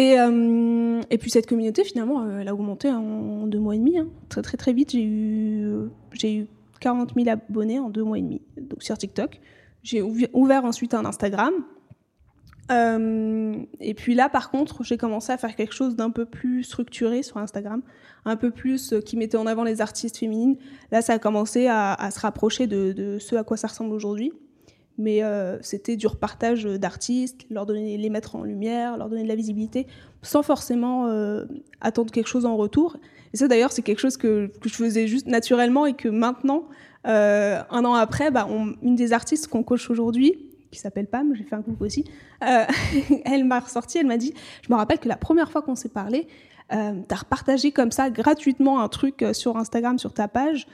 [SPEAKER 1] Et, euh, et, puis cette communauté, finalement, euh, elle a augmenté en, deux mois et demi. Hein. Très très très vite, j'ai eu, j'ai eu 40 000 abonnés en deux mois et demi donc sur TikTok. J'ai ouvert ensuite un Instagram. Euh, et puis là, par contre, j'ai commencé à faire quelque chose d'un peu plus structuré sur Instagram, un peu plus qui mettait en avant les artistes féminines. Là, ça a commencé à, se rapprocher de, ce à quoi ça ressemble aujourd'hui mais euh, c'était du repartage d'artistes, leur donner, les mettre en lumière, leur donner de la visibilité, sans forcément euh, attendre quelque chose en retour. Et ça, d'ailleurs, c'est quelque chose que, je faisais juste naturellement et que maintenant, euh, un an après, bah, une des artistes qu'on coach aujourd'hui, qui s'appelle Pam, j'ai fait un coucou aussi, elle m'a ressorti, elle m'a dit, je me rappelle que la première fois qu'on s'est parlé, euh, tu as repartagé comme ça gratuitement un truc sur Instagram, sur ta page,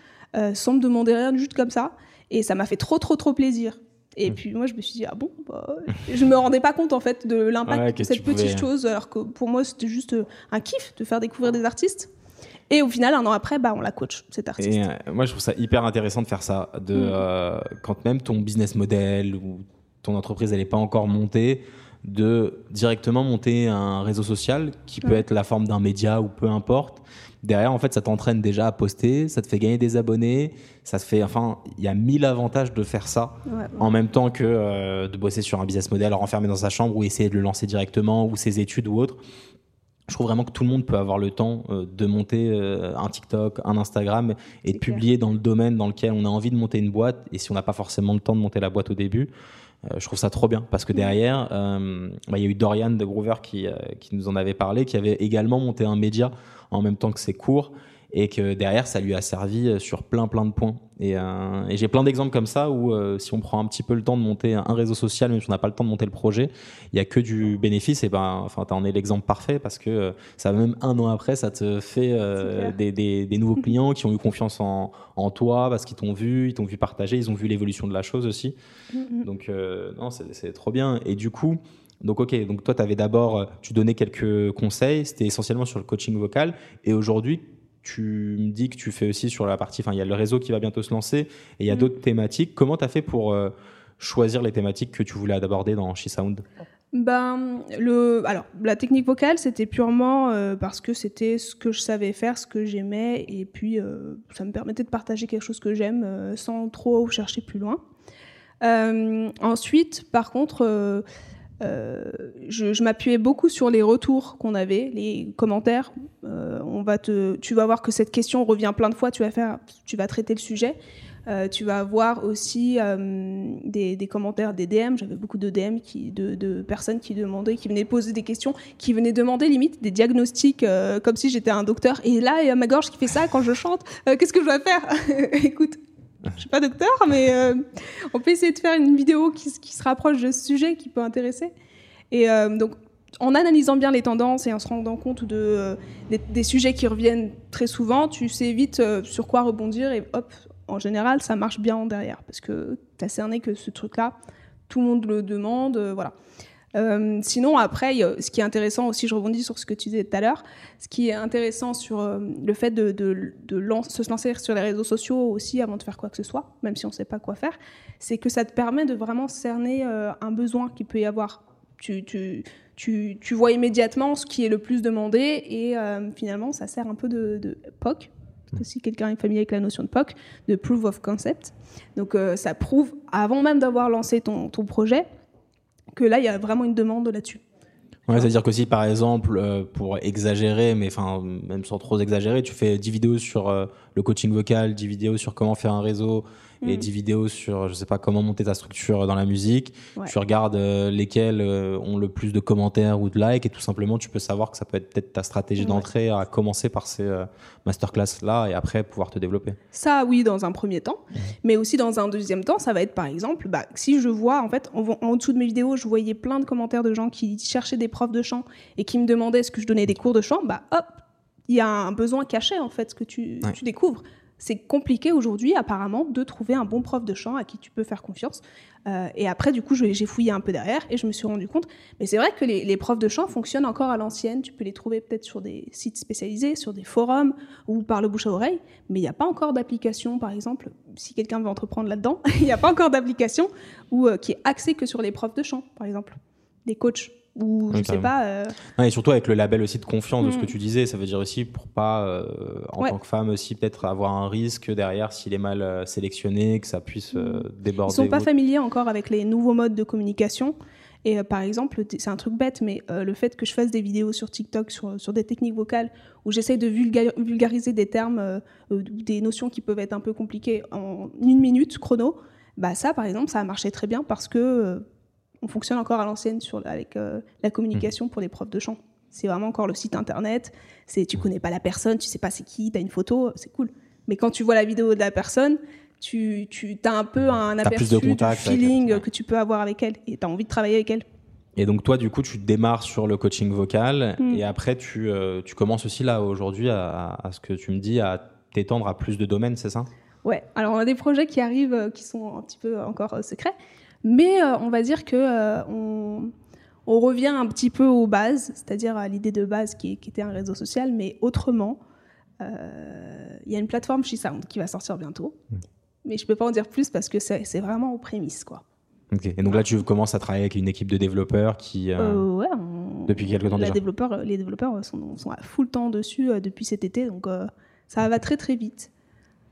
[SPEAKER 1] sans me demander rien, juste comme ça. Et ça m'a fait trop, trop, trop plaisir. Et mm. puis moi, je me suis dit, ah bon bah, Je me rendais pas compte en fait de l'impact de cette petite chose, alors que pour moi, c'était juste un kiff de faire découvrir des artistes. Et au final, un an après, bah, on la coach, cet artiste. Et,
[SPEAKER 2] euh, moi, je trouve ça hyper intéressant de faire ça. De, mm. euh, quand même ton business model ou ton entreprise, elle n'est pas encore montée, de directement monter un réseau social qui peut être la forme d'un média ou peu importe. Derrière, en fait, ça t'entraîne déjà à poster, ça te fait gagner des abonnés, ça te fait, enfin, il y a mille avantages de faire ça. En même temps que euh, de bosser sur un business model renfermé dans sa chambre ou essayer de le lancer directement ou ses études ou autre je trouve vraiment que tout le monde peut avoir le temps euh, de monter euh, un TikTok, un Instagram et de publier dans le domaine dans lequel on a envie de monter une boîte. Et si on n'a pas forcément le temps de monter la boîte au début, je trouve ça trop bien parce que derrière, bah, il y a eu Dorian de Groover qui, qui nous en avait parlé, qui avait également monté un média en même temps que ses cours et que derrière ça lui a servi euh, sur plein plein de points. Et, euh, et j'ai plein d'exemples comme ça où euh, si on prend un petit peu le temps de monter un réseau social, même si on n'a pas le temps de monter le projet, il y a que du bénéfice. Et ben, enfin, en es l'exemple parfait parce que ça même un an après, ça te fait des, des, des, nouveaux clients qui ont eu confiance en, en toi parce qu'ils t'ont vu, ils t'ont vu partager, ils ont vu l'évolution de la chose aussi. Donc non, c'est trop bien. Et du coup. Donc ok, donc toi tu avais d'abord, tu donnais quelques conseils, c'était essentiellement sur le coaching vocal, et aujourd'hui tu me dis que tu fais aussi sur la partie, enfin il y a le réseau qui va bientôt se lancer et il y a mm. d'autres thématiques. Comment tu as fait pour euh, choisir les thématiques que tu voulais aborder dans She Sound?
[SPEAKER 1] Ben, le, alors, la technique vocale, c'était purement euh, parce que c'était ce que je savais faire, ce que j'aimais, et puis euh, ça me permettait de partager quelque chose que j'aime sans trop chercher plus loin. ensuite, par contre, euh, je, m'appuyais beaucoup sur les retours qu'on avait, les commentaires. Euh, on va te, tu vas voir que cette question revient plein de fois. Tu vas faire, tu vas traiter le sujet. Euh, tu vas avoir aussi des, commentaires, des DM. J'avais beaucoup de DM de, personnes qui demandaient, qui venaient poser des questions, qui venaient demander limite des diagnostics, comme si j'étais un docteur. Et là, il y a ma gorge qui fait ça quand je chante. Qu'est-ce que je dois faire? Écoute, je suis pas docteur, mais euh, on peut essayer de faire une vidéo qui, se rapproche de ce sujet qui peut intéresser. Et euh, donc, en analysant bien les tendances et en se rendant compte de, euh, des, sujets qui reviennent très souvent, tu sais vite sur quoi rebondir et hop, en général, ça marche bien derrière parce que tu as cerné que ce truc-là, tout le monde le demande, voilà. Euh, sinon, après, ce qui est intéressant aussi, je rebondis sur ce que tu disais tout à l'heure, ce qui est intéressant sur euh, le fait de, se lancer sur les réseaux sociaux aussi avant de faire quoi que ce soit, même si on ne sait pas quoi faire, c'est que ça te permet de vraiment cerner euh, un besoin qu'il peut y avoir. Tu, vois immédiatement ce qui est le plus demandé et finalement, ça sert un peu de, POC, si quelqu'un est familier avec la notion de POC, de Proof of Concept. Donc ça prouve, avant même d'avoir lancé ton projet, que là, il y a vraiment une demande là-dessus.
[SPEAKER 2] Ouais, c'est-à-dire que si par exemple, euh, pour exagérer, mais enfin même sans trop exagérer, tu fais 10 vidéos sur euh, le coaching vocal, 10 vidéos sur comment faire un réseau, et 10 mm. vidéos sur, je sais pas, comment monter ta structure dans la musique. Tu regardes euh, lesquelles euh, ont le plus de commentaires ou de likes et tout simplement, tu peux savoir que ça peut être peut-être ta stratégie d'entrée à commencer par ces euh, masterclass-là et après pouvoir te développer.
[SPEAKER 1] Ça, oui, dans un premier temps. Mais aussi dans un deuxième temps, ça va être par exemple, bah, si je vois, en fait, en, dessous de mes vidéos, je voyais plein de commentaires de gens qui cherchaient des profs de chant et qui me demandaient est-ce que je donnais des cours de chant, bah hop, il y a un besoin caché en fait, ce que tu, tu découvres c'est compliqué aujourd'hui, apparemment, de trouver un bon prof de chant à qui tu peux faire confiance. Euh, et après, du coup, j'ai fouillé un peu derrière et je me suis rendu compte. Mais c'est vrai que les, profs de chant fonctionnent encore à l'ancienne. Tu peux les trouver peut-être sur des sites spécialisés, sur des forums ou par le bouche à oreille. Mais il n'y a pas encore d'application, par exemple, si quelqu'un veut entreprendre là-dedans, il n'y a pas encore d'application euh, qui est axée que sur les profs de chant, par exemple, des coachs ou je sais pas. Euh,
[SPEAKER 2] et surtout avec le label aussi de confiance de ce que mm. tu disais, ça veut dire aussi pour pas, euh, en tant que femme aussi, peut-être avoir un risque derrière s'il est mal euh, sélectionné, que ça puisse mm. déborder.
[SPEAKER 1] Ils sont pas familiers encore avec les nouveaux modes de communication. Et par exemple, c'est un truc bête, mais le fait que je fasse des vidéos sur TikTok sur, sur des techniques vocales où j'essaye de vulgariser des termes, des notions qui peuvent être un peu compliquées en une minute chrono, bah ça, par exemple, ça a marché très bien parce que on fonctionne encore à l'ancienne avec euh, la communication pour les profs de chant. C'est vraiment encore le site internet. C'est tu connais pas la personne, tu sais pas c'est qui, tu as une photo, c'est cool. Mais quand tu vois la vidéo de la personne, tu, tu as un peu un
[SPEAKER 2] T'as plus
[SPEAKER 1] aperçu
[SPEAKER 2] de contact
[SPEAKER 1] feeling
[SPEAKER 2] ouais.
[SPEAKER 1] que tu peux avoir avec elle et tu as envie de travailler avec elle.
[SPEAKER 2] Et donc toi, du coup, tu démarres sur le coaching vocal
[SPEAKER 1] Mm.
[SPEAKER 2] et après, tu, euh, tu commences aussi là aujourd'hui à, à ce que tu me dis, à t'étendre à plus de domaines, c'est ça?
[SPEAKER 1] Ouais, alors on a des projets qui arrivent euh, qui sont un petit peu encore euh, secrets, mais euh, on va dire que euh, on, on revient un petit peu aux bases, c'est-à-dire à l'idée de base qui, qui était un réseau social, mais autrement. Euh, Il y a une plateforme She Sound qui va sortir bientôt,
[SPEAKER 2] Mm.
[SPEAKER 1] mais je peux pas en dire plus parce que c'est vraiment aux prémices, quoi.
[SPEAKER 2] Ok. Et donc là, tu commences à travailler avec une équipe de développeurs qui... euh,
[SPEAKER 1] ouais, on-
[SPEAKER 2] depuis quelque temps déjà
[SPEAKER 1] développeur- Les développeurs sont, sont à full temps dessus depuis cet été, donc euh, ça va très très vite.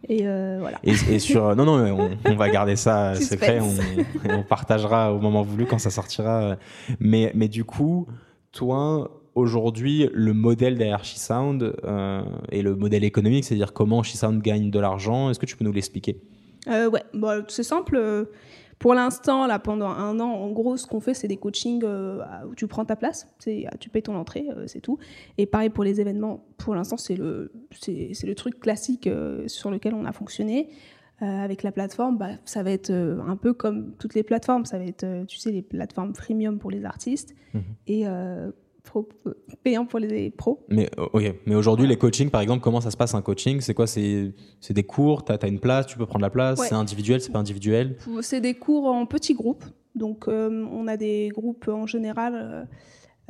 [SPEAKER 1] Et euh, voilà.
[SPEAKER 2] Et, et sur non non on, on va garder ça
[SPEAKER 1] Suspense.
[SPEAKER 2] secret on, on partagera au moment voulu quand ça sortira mais mais du coup toi aujourd'hui le modèle derrière She Sound euh, et le modèle économique c'est-à-dire comment She Sound gagne de l'argent est-ce que tu peux nous l'expliquer?
[SPEAKER 1] Euh, ouais, bon, c'est simple. Pour l'instant, là, pendant un an, en gros, ce qu'on fait, c'est des coachings euh, où tu prends ta place, c'est, tu payes ton entrée, euh, c'est tout. Et pareil pour les événements. Pour l'instant, c'est le, c'est, c'est le truc classique euh, sur lequel on a fonctionné. Avec la plateforme, bah, ça va être un peu comme toutes les plateformes. Ça va être, tu sais, les plateformes freemium pour les artistes
[SPEAKER 2] Mhm.
[SPEAKER 1] et pro- payant pour les pros.
[SPEAKER 2] mais euh, ok mais aujourd'hui les coachings par exemple comment ça se passe un coaching? C'est quoi? C'est des cours? T'as as une place? Tu peux prendre la place?
[SPEAKER 1] Ouais.
[SPEAKER 2] c'est individuel? C'est pas individuel?
[SPEAKER 1] C'est des cours en petits groupes. Donc, euh, on a des groupes en général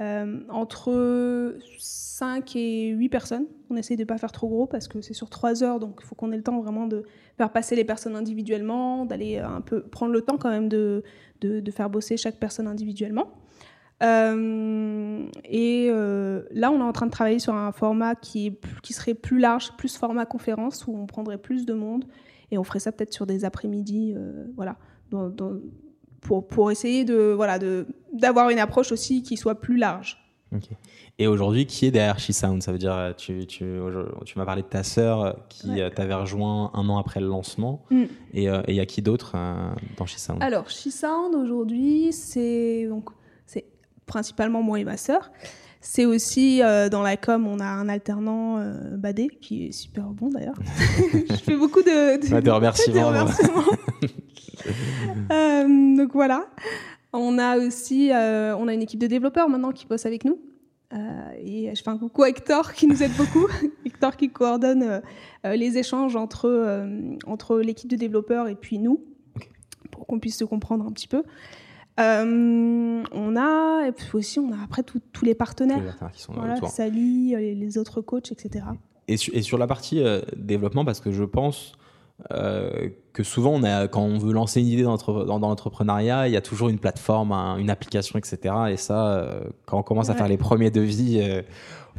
[SPEAKER 1] euh, entre 5 et 8 personnes. On essaye de ne pas faire trop gros parce que c'est sur 3 heures. Donc, il faut qu'on ait le temps vraiment de faire passer les personnes individuellement, d'aller un peu prendre le temps quand même de, de, de faire bosser chaque personne individuellement. Euh, et euh, là, on est en train de travailler sur un format qui, est, plus- qui serait plus large, plus format conférence, où on prendrait plus de monde. Et on ferait ça peut-être sur des après-midi, euh, voilà, dans- dans- pour, pour essayer de voilà de d'avoir une approche aussi qui soit plus large.
[SPEAKER 2] Et aujourd'hui, qui est derrière She Sound Ça veut dire, tu, tu, tu m'as parlé de ta sœur qui
[SPEAKER 1] Ouais.
[SPEAKER 2] t'avait rejoint un an après le lancement.
[SPEAKER 1] Mm.
[SPEAKER 2] Et euh, il y a qui d'autre euh, dans She Sound
[SPEAKER 1] Alors, She Sound aujourd'hui, c'est donc c'est principalement moi et ma sœur. C'est aussi euh, dans la com, on a un alternant euh, Badé qui est super bon d'ailleurs. Je fais beaucoup de, de,
[SPEAKER 2] remerciements.
[SPEAKER 1] de remerciements. Euh, donc voilà. On a aussi euh, on a une équipe de développeurs maintenant qui bosse avec nous. Et je fais un coucou à Hector qui nous aide beaucoup. Hector qui coordonne les échanges entre, entre l'équipe de développeurs et puis nous, pour qu'on puisse se comprendre un petit peu. Euh, on a et puis aussi on a après tout- tous les
[SPEAKER 2] Tous
[SPEAKER 1] partenaires.
[SPEAKER 2] les partenaires qui sont
[SPEAKER 1] Voilà,
[SPEAKER 2] autour.
[SPEAKER 1] Sally, euh, les, les autres coachs, etc.
[SPEAKER 2] Et, su- et sur la partie euh, développement, parce que je pense euh, que souvent, on a, quand on veut lancer une idée dans, dans l'entrepreneuriat, il y a toujours une plateforme, un- une application, etc. Et ça, quand on commence à faire les premiers devis,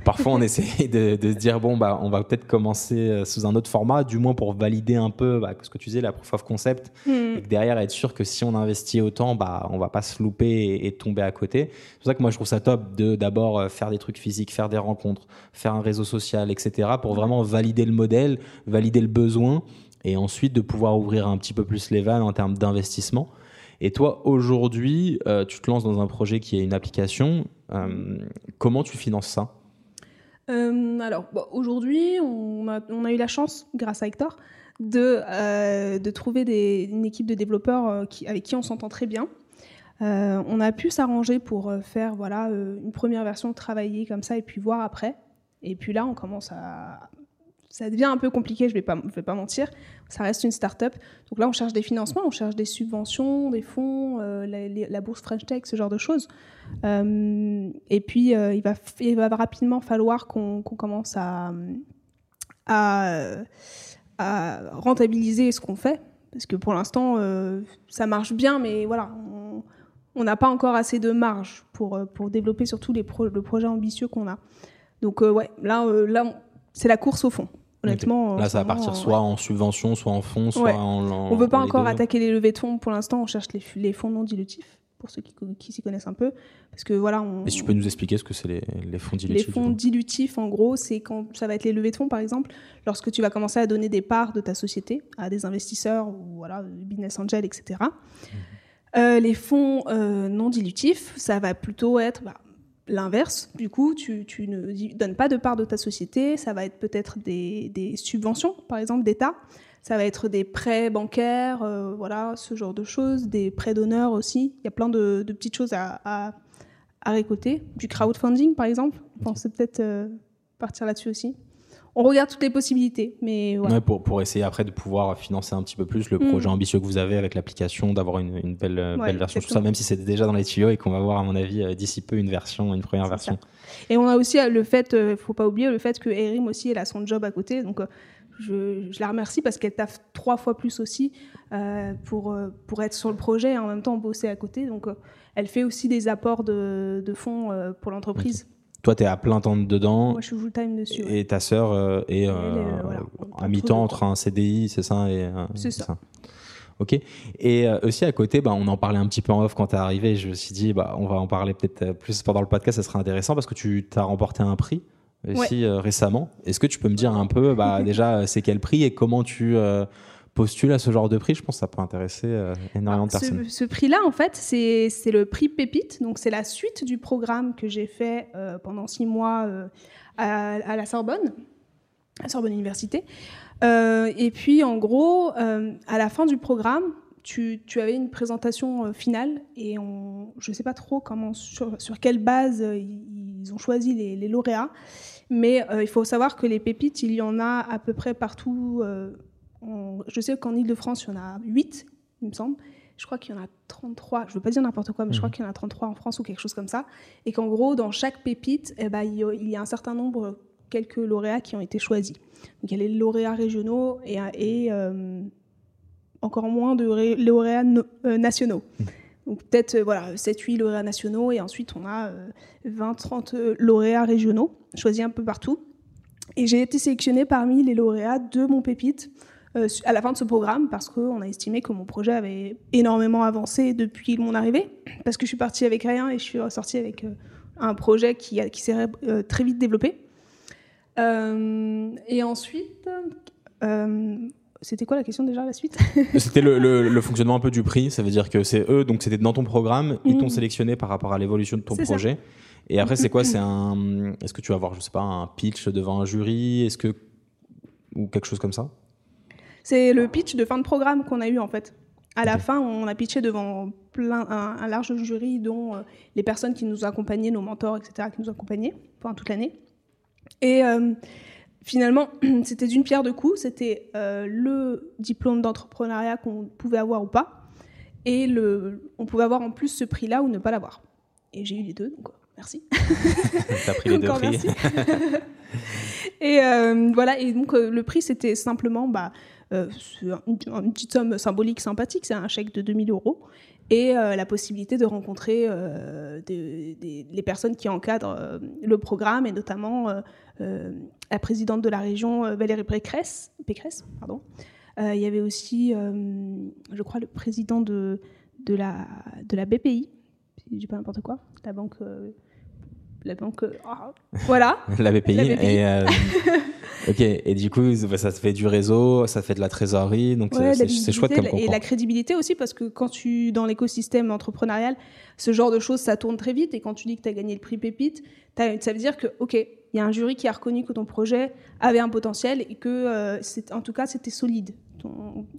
[SPEAKER 2] parfois on essaie de, de se dire bon, bah, on va peut-être commencer euh, sous un autre format, du moins pour valider un peu bah, ce que tu disais, la proof of concept, et que derrière être sûr que si on investit autant, bah, on va pas se louper et, et tomber à côté. C'est pour ça que moi je trouve ça top de d'abord euh, faire des trucs physiques, faire des rencontres, faire un réseau social, etc. pour vraiment valider le modèle, valider le besoin et ensuite de pouvoir ouvrir un petit peu plus les vannes en termes d'investissement. Et toi, aujourd'hui, euh, tu te lances dans un projet qui est une application. Euh, comment tu finances ça?
[SPEAKER 1] Euh, alors, aujourd'hui, on a, eu la chance, grâce à Hector, de, euh, trouver une équipe de développeurs euh, avec qui on s'entend très bien. On a pu s'arranger pour faire voilà, une première version, travailler comme ça, et puis voir après. Et puis là, on commence à... Ça devient un peu compliqué, je ne vais, pas- mentir. Ça reste une start-up. Donc là, on cherche des financements, on cherche des subventions, des fonds, euh, la, bourse French Tech, ce genre de choses. Euh, et puis, euh, il, va, rapidement falloir qu'on commence à, rentabiliser ce qu'on fait. Parce que pour l'instant, ça marche bien, mais voilà, on- n'a pas encore assez de marge pour, développer surtout les pro- le projet ambitieux qu'on a. Donc, ouais, là, là c'est la course au fond. Honnêtement,
[SPEAKER 2] Là, ça va partir
[SPEAKER 1] euh,
[SPEAKER 2] soit en subvention, soit en fonds, soit
[SPEAKER 1] Ouais.
[SPEAKER 2] en, en-
[SPEAKER 1] on veut pas
[SPEAKER 2] en les
[SPEAKER 1] encore attaquer les levées de fonds pour l'instant. On cherche les, les fonds non dilutifs pour ceux qui, qui s'y connaissent un peu, parce que voilà, on,
[SPEAKER 2] Et si tu peux nous expliquer ce que c'est les, les fonds
[SPEAKER 1] les
[SPEAKER 2] dilutifs du
[SPEAKER 1] fonds dilutifs, en gros, c'est quand ça va être les levées de fonds, par exemple, lorsque tu vas commencer à donner des parts de ta société à des investisseurs ou voilà, business angels, etc. Euh, les fonds euh, non dilutifs, ça va plutôt être bah, l'inverse. Du coup, tu, ne donnes pas de part de ta société. Ça va être peut-être des, subventions, par exemple, d'État. Ça va être des prêts bancaires, voilà, ce genre de choses, des prêts d'honneur aussi. Il y a plein de, petites choses à, récolter. Du crowdfunding, par exemple. On pensait peut-être partir là-dessus aussi on regarde toutes les possibilités. Mais
[SPEAKER 2] pour, pour essayer après de pouvoir financer un petit peu plus le mm. projet ambitieux que vous avez avec l'application, d'avoir une, belle, euh, belle version, tout ça, même si c'est déjà dans les tuyaux et qu'on va voir, à mon avis, euh, d'ici peu une version, une première version.
[SPEAKER 1] Et on a aussi euh, le fait, il faut pas oublier le fait que Erim aussi, elle a son job à côté. Donc, je, la remercie parce qu'elle taffe trois fois plus aussi pour, pour être sur le projet et en même temps bosser à côté. Donc, elle fait aussi des apports de, de fonds pour l'entreprise.
[SPEAKER 2] Toi, tu es à plein temps dedans.
[SPEAKER 1] Moi, je suis full-time dessus.
[SPEAKER 2] Et ta sœur euh, est, euh, à mi-temps entre un CDI, c'est ça et,
[SPEAKER 1] C'est ça.
[SPEAKER 2] Ok. Et euh, aussi à côté, bah, on en parlait un petit peu en off quand tu es arrivé. Je me suis dit, bah, on va en parler peut-être plus pendant le podcast, ça sera intéressant parce que tu as remporté un prix aussi récemment. Est-ce que tu peux me dire un peu, bah, déjà, c'est quel prix et comment tu postule à ce genre de prix, je pense que ça peut intéresser euh, énormément de personnes.
[SPEAKER 1] Ce, prix-là, en fait, c'est le prix Pépite. Donc, c'est la suite du programme que j'ai fait euh, pendant six mois euh, à, la Sorbonne, à Sorbonne Université. et puis, en gros, à la fin du programme, tu, avais une présentation finale et on, je ne sais pas trop comment, sur, quelle base ils ont choisi les, les lauréats. Mais il faut savoir que les pépites, il y en a à peu près partout je sais qu'en Ile-de-France, il y en a 8, il me semble. Je crois qu'il y en a 33, je ne veux pas dire n'importe quoi, mais je crois mhm. qu'il y en a 33 en France ou quelque chose comme ça. Et qu'en gros, dans chaque pépite, eh ben, il y a un certain nombre, quelques lauréats qui ont été choisis. Donc il y a les lauréats régionaux et, et euh, encore moins de lauréats euh, nationaux. Mhm. Donc peut-être euh, voilà, 7-8 lauréats nationaux et ensuite on a 20-30 lauréats régionaux choisis un peu partout. Et j'ai été sélectionnée parmi les lauréats de mon pépite à la fin de ce programme parce qu'on a estimé que mon projet avait énormément avancé depuis mon arrivée, parce que je suis partie avec rien et je suis ressortie avec euh, un projet qui, qui s'est euh, très vite développé. et ensuite, c'était quoi la question déjà la suite?
[SPEAKER 2] C'était le, fonctionnement un peu du prix. Ça veut dire que c'est eux, donc c'était dans ton programme, ils t'ont mm. sélectionné par rapport à l'évolution de ton projet. Et après, c'est quoi? C'est un. Est-ce que tu vas avoir, je sais pas, un pitch devant un jury? Est-ce que ou quelque chose comme ça?
[SPEAKER 1] C'est le pitch de fin de programme qu'on a eu en fait. À la fin, on a pitché devant plein, un, large jury, dont euh, les personnes qui nous accompagnaient, nos mentors, etc., qui nous accompagnaient pendant toute l'année. Et euh, finalement, c'était d'une pierre deux coups. C'était euh, le diplôme d'entrepreneuriat qu'on pouvait avoir ou pas. Et le, on pouvait avoir en plus ce prix-là ou ne pas l'avoir. Et j'ai eu les deux, donc merci.
[SPEAKER 2] T'as pris les deux prix.
[SPEAKER 1] et voilà, et donc le prix, c'était simplement bah, euh, une, petite somme symbolique sympathique, c'est un chèque de 2000 euros, et euh, la possibilité de rencontrer euh, les personnes qui encadrent le programme, et notamment la présidente de la région, Valérie Pécresse. Pécresse pardon. il y avait aussi, je crois, le président de, de, la, de la BPI, si je dis pas n'importe quoi, la banque la banque. Ah, voilà.
[SPEAKER 2] la BPI. Et, euh, ok. Et du coup, bah, ça fait du réseau, ça fait de la trésorerie, donc c'est chouette comme
[SPEAKER 1] Et la crédibilité aussi, parce que quand tu dans l'écosystème entrepreneurial, ce genre de choses, ça tourne très vite. Et quand tu dis que tu as gagné le prix Pépite, ça veut dire que, ok, il y a un jury qui a reconnu que ton projet avait un potentiel et que, euh, en tout cas, c'était solide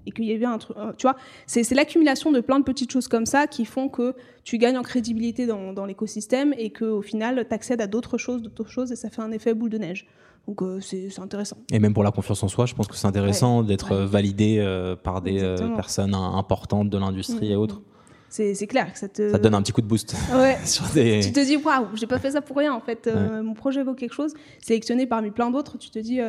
[SPEAKER 1] et qu'il y avait un truc. Euh, tu vois, c'est l'accumulation de plein de petites choses comme ça qui font que tu gagnes en crédibilité dans, dans l'écosystème et qu'au final, tu accèdes à d'autres choses, d'autres choses et ça fait un effet boule de neige. Donc euh, c'est intéressant.
[SPEAKER 2] Et même pour la confiance en soi, je pense que c'est intéressant d'être validé euh, par des personnes importantes de l'industrie et mm, mm, autres.
[SPEAKER 1] Mm. C'est clair que ça te...
[SPEAKER 2] Ça te donne un petit coup de boost.
[SPEAKER 1] Ouais. Tu te dis, waouh, j'ai pas fait ça pour rien en fait. mon projet vaut quelque chose. Sélectionné parmi plein d'autres, tu te dis,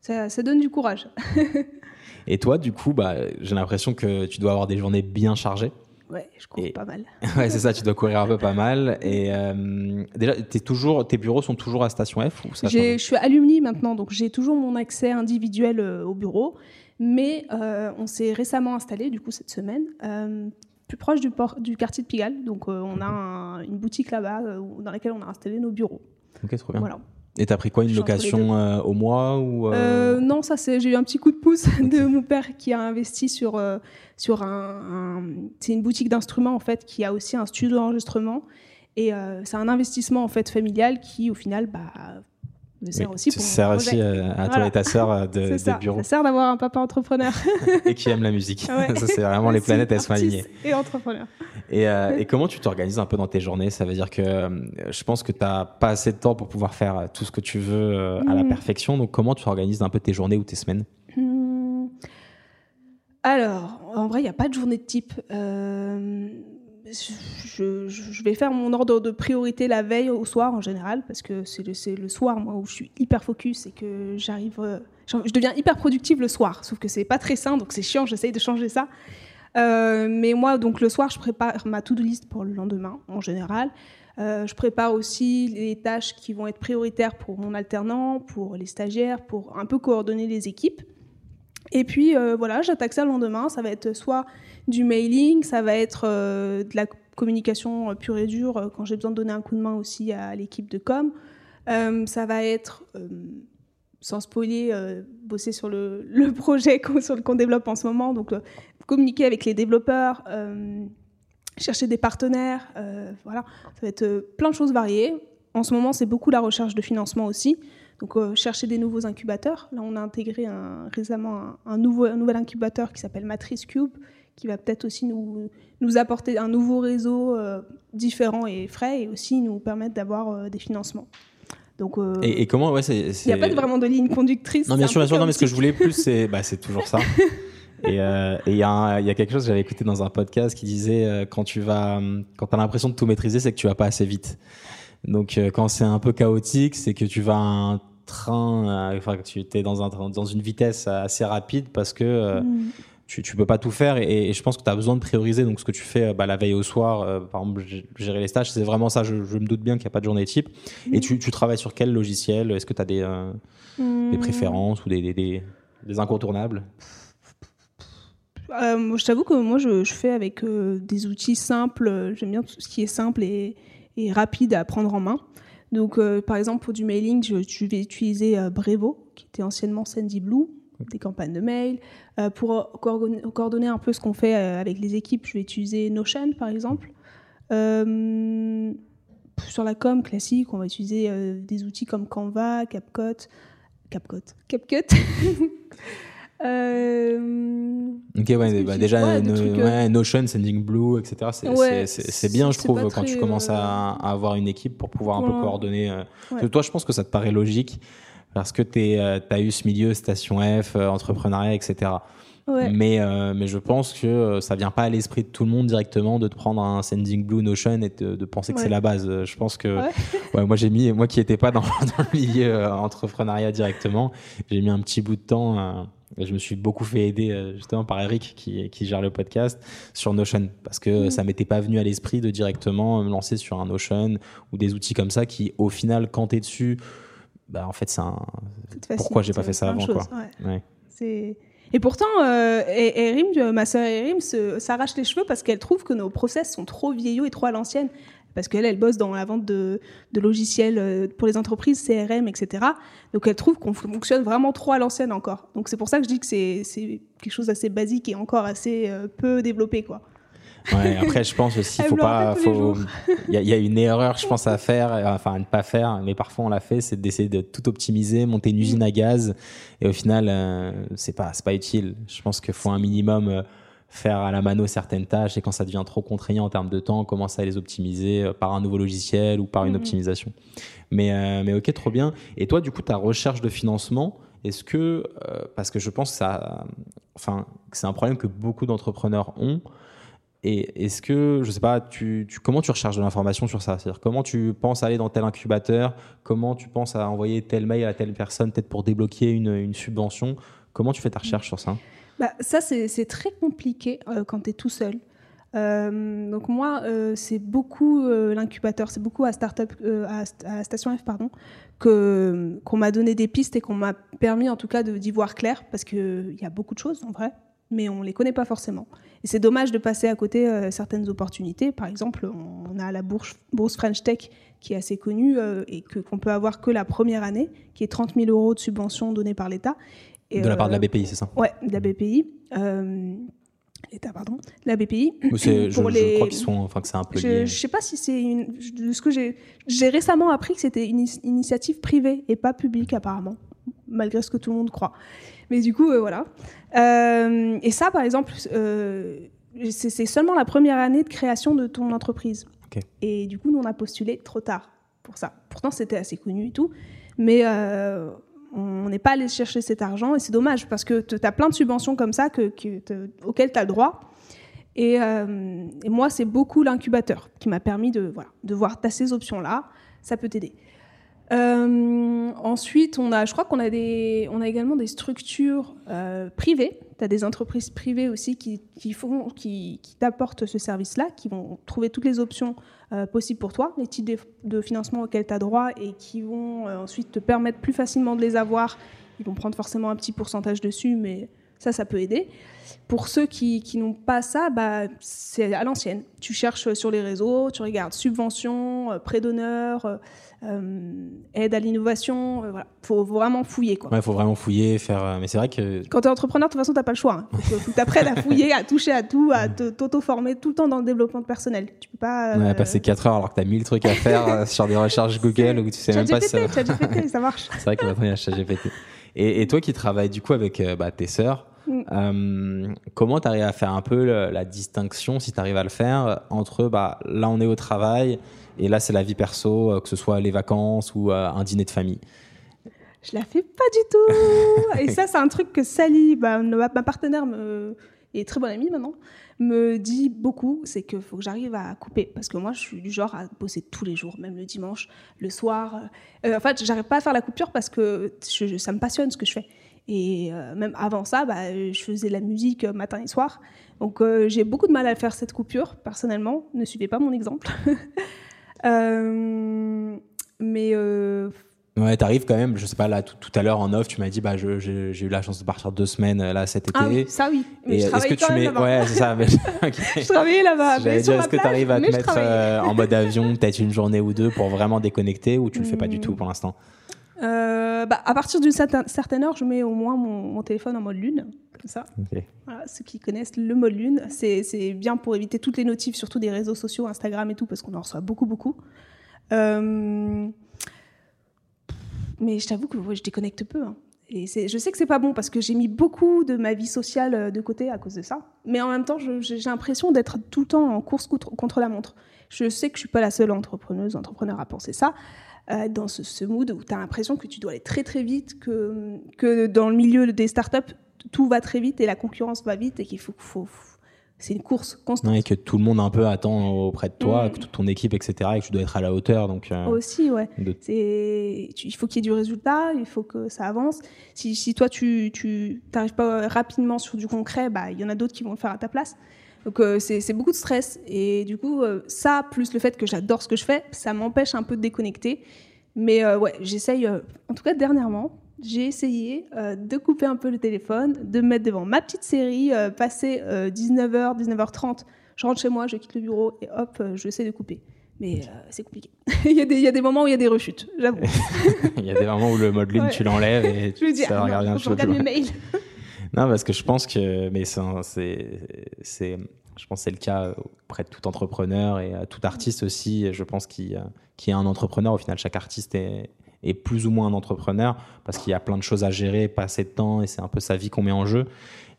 [SPEAKER 1] ça, ça, donne du courage.
[SPEAKER 2] Et toi, du coup, bah, j'ai l'impression que tu dois avoir des journées bien chargées.
[SPEAKER 1] Ouais, je cours pas mal.
[SPEAKER 2] ouais, c'est ça, tu dois courir un peu pas mal. Et euh, déjà, es toujours, tes bureaux sont toujours à Station F ou ça
[SPEAKER 1] Je suis alumni maintenant, donc j'ai toujours mon accès individuel euh, au bureau. Mais euh, on s'est récemment installé, du coup, cette semaine, plus proche du, port, du quartier de Pigalle. Donc, on a une boutique là-bas dans laquelle on a installé nos bureaux.
[SPEAKER 2] Ok, trop bien. Voilà. Et t'as pris quoi Une location euh, au mois ou
[SPEAKER 1] euh euh, Non, ça c'est j'ai eu un petit coup de pouce de mon père qui a investi sur sur un, c'est une boutique d'instruments en fait qui a aussi un studio d'enregistrement. Et c'est un investissement en fait familial qui au final bah me sert
[SPEAKER 2] Oui,
[SPEAKER 1] aussi pour
[SPEAKER 2] aussi euh, à toi et ta sœur euh, de, des
[SPEAKER 1] ça.
[SPEAKER 2] bureaux
[SPEAKER 1] Ça sert d'avoir un papa entrepreneur.
[SPEAKER 2] et qui aiment la musique.
[SPEAKER 1] Ouais.
[SPEAKER 2] ça, c'est vraiment les planètes, elles sont alignées.
[SPEAKER 1] Et entrepreneur.
[SPEAKER 2] Et, euh, et comment tu t'organises un peu dans tes journées? Ça veut dire que euh, je pense que tu n'as pas assez de temps pour pouvoir faire tout ce que tu veux euh, à la
[SPEAKER 1] Mhm.
[SPEAKER 2] perfection. Donc, comment tu organises un peu tes journées ou tes semaines?
[SPEAKER 1] Hmm. Alors, en vrai, il n'y a pas de journée de type. Euh, je, vais faire mon ordre de priorité la veille au soir en général, parce que c'est le, soir, moi, où je suis hyper focus et que j'arrive. euh, je deviens hyper productive le soir, sauf que c'est pas très sain, donc c'est chiant, j'essaye de changer ça. Euh, mais moi, donc le soir, je prépare ma to-do list pour le lendemain, en général. Euh, je prépare aussi les tâches qui vont être prioritaires pour mon alternant, pour les stagiaires, pour un peu coordonner les équipes. Et puis voilà, j'attaque ça le lendemain. Ça va être soit du mailing, ça va être euh, de la communication euh, pure et dure euh, quand j'ai besoin de donner un coup de main aussi à l'équipe de com. Ça va être, sans spoiler, bosser sur le, projet qu'on développe en ce moment. Donc communiquer avec les développeurs, chercher des partenaires. voilà, ça va être plein de choses variées. En ce moment, c'est beaucoup la recherche de financement aussi. Donc, chercher des nouveaux incubateurs. Là, on a intégré récemment un, un nouveau, un nouvel incubateur qui s'appelle Matrice Cube, qui va peut-être aussi nous, nous apporter un nouveau réseau euh, différent et frais et aussi nous permettre d'avoir euh, des financements. Donc, euh,
[SPEAKER 2] et, et comment ouais,
[SPEAKER 1] il n'y a pas de- vraiment de ligne conductrice.
[SPEAKER 2] Non, bien sûr, bien sûr. Non, mais ce que je voulais plus, c'est bah, toujours ça. Et il y, y a quelque chose que j'avais écouté dans un podcast qui disait quand tu vas, quand as l'impression de tout maîtriser, c'est que tu vas pas assez vite. Donc quand c'est un peu chaotique, c'est que tu vas à un train, enfin que tu es dans un dans une vitesse assez rapide parce que
[SPEAKER 1] Mm.
[SPEAKER 2] Tu, tu peux pas tout faire et, et je pense que tu as besoin de prioriser. Donc, ce que tu fais euh, bah, la veille au soir, euh, par exemple, gérer les stages, c'est vraiment ça. Je, je me doute bien qu'il n'y a pas de journée type. Et tu, tu travailles sur quel logiciel? Est-ce que tu as des, euh, des
[SPEAKER 1] Mm.
[SPEAKER 2] préférences ou des, des, des- des incontournables?
[SPEAKER 1] Euh, je t'avoue que moi, je, je fais avec euh, des outils simples. J'aime bien tout ce qui est simple et, et rapide à prendre en main. Donc, euh, par exemple, pour du mailing, je, je vais utiliser Brevo, qui était anciennement Sandy Blue, des campagnes de mail. Euh, pour coordonner, un peu ce qu'on fait euh, avec les équipes, je vais utiliser Notion, par exemple. Euh, sur la com classique, on va utiliser euh, des outils comme Canva, CapCut, CapCut, CapCut. Euh,
[SPEAKER 2] Ok, ouais, bah, déjà,
[SPEAKER 1] ouais, des
[SPEAKER 2] no-
[SPEAKER 1] trucs,
[SPEAKER 2] ouais, Notion, Sending Blue, etc. C'est
[SPEAKER 1] Ouais,
[SPEAKER 2] bien, je trouve, quand tu commences
[SPEAKER 1] euh,
[SPEAKER 2] à, à avoir une équipe pour pouvoir un peu coordonner. euh. Toi, je pense que ça te paraît logique parce que tu as eu ce milieu Station F, euh, entrepreneuriat, etc.
[SPEAKER 1] ouais.
[SPEAKER 2] Mais, euh, mais je pense que euh, ça vient pas à l'esprit de tout le monde directement de te prendre un Sending Blue Notion et de, de penser que
[SPEAKER 1] Ouais.
[SPEAKER 2] c'est la base. Euh, Je pense que
[SPEAKER 1] Ouais.
[SPEAKER 2] ouais, moi j'ai mis, moi qui n'étais pas dans, dans le milieu euh, entrepreneuriat directement, j'ai mis un petit bout de temps. euh, et je me suis beaucoup fait aider euh, justement par Eric qui, qui gère le podcast sur Notion parce que
[SPEAKER 1] Mm.
[SPEAKER 2] ça m'était pas venu à l'esprit de directement me lancer sur un Notion ou des outils comme ça qui au final quand tu es dessus bah en fait c'est un pourquoi j'ai pas fait ça avant, quoi.
[SPEAKER 1] ouais. Et pourtant, euh, et- Erim, ma sœur Erim s'arrache les cheveux parce qu'elle trouve que nos process sont trop vieillots et trop à l'ancienne. Parce qu'elle, elle bosse dans la vente de, de logiciels euh, pour les entreprises, CRM, etc. Donc elle trouve qu'on fonctionne vraiment trop à l'ancienne encore. Donc c'est pour ça que je dis que c'est c'est quelque chose d'assez basique et encore assez euh, peu développé. Quoi.
[SPEAKER 2] Ouais, après, je pense aussi, faut pas, faut, il y, a- il y a une erreur, je pense, à faire, euh, enfin, à ne pas faire, mais parfois on l'a fait, c'est d'essayer de tout optimiser, monter une
[SPEAKER 1] Mm.
[SPEAKER 2] usine à gaz, et au final, euh, c'est pas, c'est pas utile. Je pense qu'il faut un minimum euh, faire à la mano certaines tâches, et quand ça devient trop contraignant en termes de temps, commencer à les optimiser euh, par un nouveau logiciel ou par une
[SPEAKER 1] Mhm.
[SPEAKER 2] optimisation. Mais, mais ok, trop bien. Et toi, du coup, ta recherche de financement, est-ce que, parce que je pense que ça, enfin, que c'est un problème que beaucoup d'entrepreneurs ont, et est-ce que, je sais pas, tu, tu- comment tu recherches de l'information sur ça? C'est-à-dire comment tu penses aller dans tel incubateur? Comment tu penses à envoyer tel mail à telle personne, peut-être pour débloquer une, une subvention? Comment tu fais ta recherche sur ça?
[SPEAKER 1] Bah, ça, c'est très compliqué euh, quand tu es tout seul. Euh, donc moi, euh, c'est beaucoup l'incubateur, c'est beaucoup à, Startup, à, St- à Station F pardon, que qu'on m'a donné des pistes et qu'on m'a permis en tout cas d'y voir clair parce qu'il y a beaucoup de choses en vrai, mais on les connaît pas forcément. Et c'est dommage de passer à côté euh, certaines opportunités. Par exemple, on, a la bourse, bourse French Tech qui est assez connue euh, et que qu'on peut avoir que la première année, qui est 30 000 euros de subvention donnée par l'État. Et,
[SPEAKER 2] De la part de la
[SPEAKER 1] euh,
[SPEAKER 2] BPI, c'est ça?
[SPEAKER 1] Ouais, de la BPI. L'État, pardon, la BPI.
[SPEAKER 2] je, je, crois qu'ils sont, enfin que c'est un peu.
[SPEAKER 1] Je, je sais pas si c'est une. De ce que j'ai, j'ai récemment appris que c'était une initiative privée et pas publique apparemment, malgré ce que tout le monde croit. Mais du coup, euh, voilà. Euh, et ça, par exemple, euh, c'est seulement la première année de création de ton entreprise. Et du coup, nous, on a postulé trop tard pour ça. Pourtant, c'était assez connu et tout. Mais on n'est pas allé chercher cet argent et c'est dommage parce que tu as plein de subventions comme ça que, auxquelles tu as le droit. Et, moi, c'est beaucoup l'incubateur qui m'a permis de, voilà, de voir as ces options-là. Ça peut t'aider. Euh, ensuite, on a, je crois qu'on a, des, on a également des structures euh, privées. Tu as des entreprises privées aussi qui, qui, t'apportent ce service-là, qui vont trouver toutes les options euh, possibles pour toi, les types de, financement auxquels tu as droit et qui vont ensuite te permettre plus facilement de les avoir. Ils vont prendre forcément un petit pourcentage dessus, mais ça, ça peut aider. Pour ceux qui, qui n'ont pas ça, bah, c'est à l'ancienne. Tu cherches sur les réseaux, tu regardes subventions, prêts d'honneur euh, aide à l'innovation. Il euh, voilà. faut vraiment fouiller.
[SPEAKER 2] Il faut vraiment fouiller, faire. Euh, mais c'est vrai que.
[SPEAKER 1] Quand tu es entrepreneur, de toute façon, tu n'as pas le choix. Il hein. faut, que tu apprennes à fouiller, à toucher à tout, à t'auto-former tout le temps dans le développement personnel. Tu peux pas.
[SPEAKER 2] Ouais, passer 4 heures alors que tu as 1000 trucs à faire sur des recherches Google où tu sais même pas
[SPEAKER 1] si ça. ça marche.
[SPEAKER 2] c'est vrai que maintenant, il y a ChatGPT. Et, et toi qui travailles du coup avec bah, tes sœurs, mm. comment tu arrives à faire un peu la distinction, si tu arrives à le faire, entre bah, là on est au travail, et là, c'est la vie perso, euh, que ce soit les vacances ou euh, un dîner de famille?
[SPEAKER 1] Je la fais pas du tout. et ça, c'est un truc que Sally, bah, ma, partenaire, me, est très bonne amie maintenant, me dit beaucoup, c'est qu'il faut que j'arrive à couper. Parce que moi, je suis du genre à bosser tous les jours, même le dimanche, le soir. Euh, en fait, j'arrive pas à faire la coupure parce que ça me passionne ce que je fais. Et même avant ça, bah, je faisais de la musique matin et soir. Donc j'ai beaucoup de mal à faire cette coupure, personnellement. Ne suivez pas mon exemple. Euh, mais. Euh,
[SPEAKER 2] ouais, t'arrives quand même, je sais pas, là, tout, à l'heure en off, tu m'as dit, bah, j'ai eu la chance de partir deux semaines là cet été.
[SPEAKER 1] Ah oui, ça oui. Mais je est-ce que tu mets.
[SPEAKER 2] Ouais, c'est ça. Mais...
[SPEAKER 1] je travaillais là-bas.
[SPEAKER 2] J'allais dire, est-ce que tu arrives à te mettre euh, en mode avion, peut-être une journée ou deux pour vraiment déconnecter ou tu le fais pas du tout pour l'instant?
[SPEAKER 1] Bah, à partir d'une certaine heure, je mets au moins mon, téléphone en mode lune, comme ça. Voilà, ceux qui connaissent le mode lune, c'est bien pour éviter toutes les notifs, surtout des réseaux sociaux, Instagram et tout, parce qu'on en reçoit beaucoup, beaucoup. Euh, mais je t'avoue que je déconnecte peu. Hein. Et je sais que c'est pas bon parce que j'ai mis beaucoup de ma vie sociale euh, de côté à cause de ça. Mais en même temps, j'ai l'impression d'être tout le temps en course contre, la montre. Je sais que je suis pas la seule entrepreneuse, entrepreneur à penser ça. Euh, dans ce, mood où tu as l'impression que tu dois aller très très vite, que, que dans le milieu des startups, tout va très vite et la concurrence va vite et qu'il faut, faut, c'est une course constante.
[SPEAKER 2] et que tout le monde un peu attend auprès de toi, mm. que toute ton équipe, etc. Et que tu dois être à la hauteur. Donc,
[SPEAKER 1] euh, Aussi, ouais. il faut qu'il y ait du résultat, il faut que ça avance. Si, si toi, tu n'arrives pas rapidement sur du concret, bah, il y en a d'autres qui vont le faire à ta place. Donc euh, c'est beaucoup de stress. Et du coup, euh, ça, plus le fait que j'adore ce que je fais, ça m'empêche un peu de déconnecter. Mais ouais, j'essaye, en tout cas dernièrement, j'ai essayé euh, de couper un peu le téléphone, de me mettre devant ma petite série, euh, passer 19h, euh, 19h30, je rentre chez moi, je quitte le bureau et hop, j'essaie de couper. Mais c'est compliqué. il, y a des, il, y a des, moments où il y a des rechutes, j'avoue.
[SPEAKER 2] il y a des moments où le mode lune, tu l'enlèves et tu,
[SPEAKER 1] ça ah. Je regarde mes mails.
[SPEAKER 2] Non, parce que je pense que, mais c'est, je pense c'est le cas auprès de tout entrepreneur et à tout artiste aussi. Je pense qu'il qui est un entrepreneur. Au final, chaque artiste est, est plus ou moins un entrepreneur parce qu'il y a plein de choses à gérer, pas assez de temps et c'est un peu sa vie qu'on met en jeu.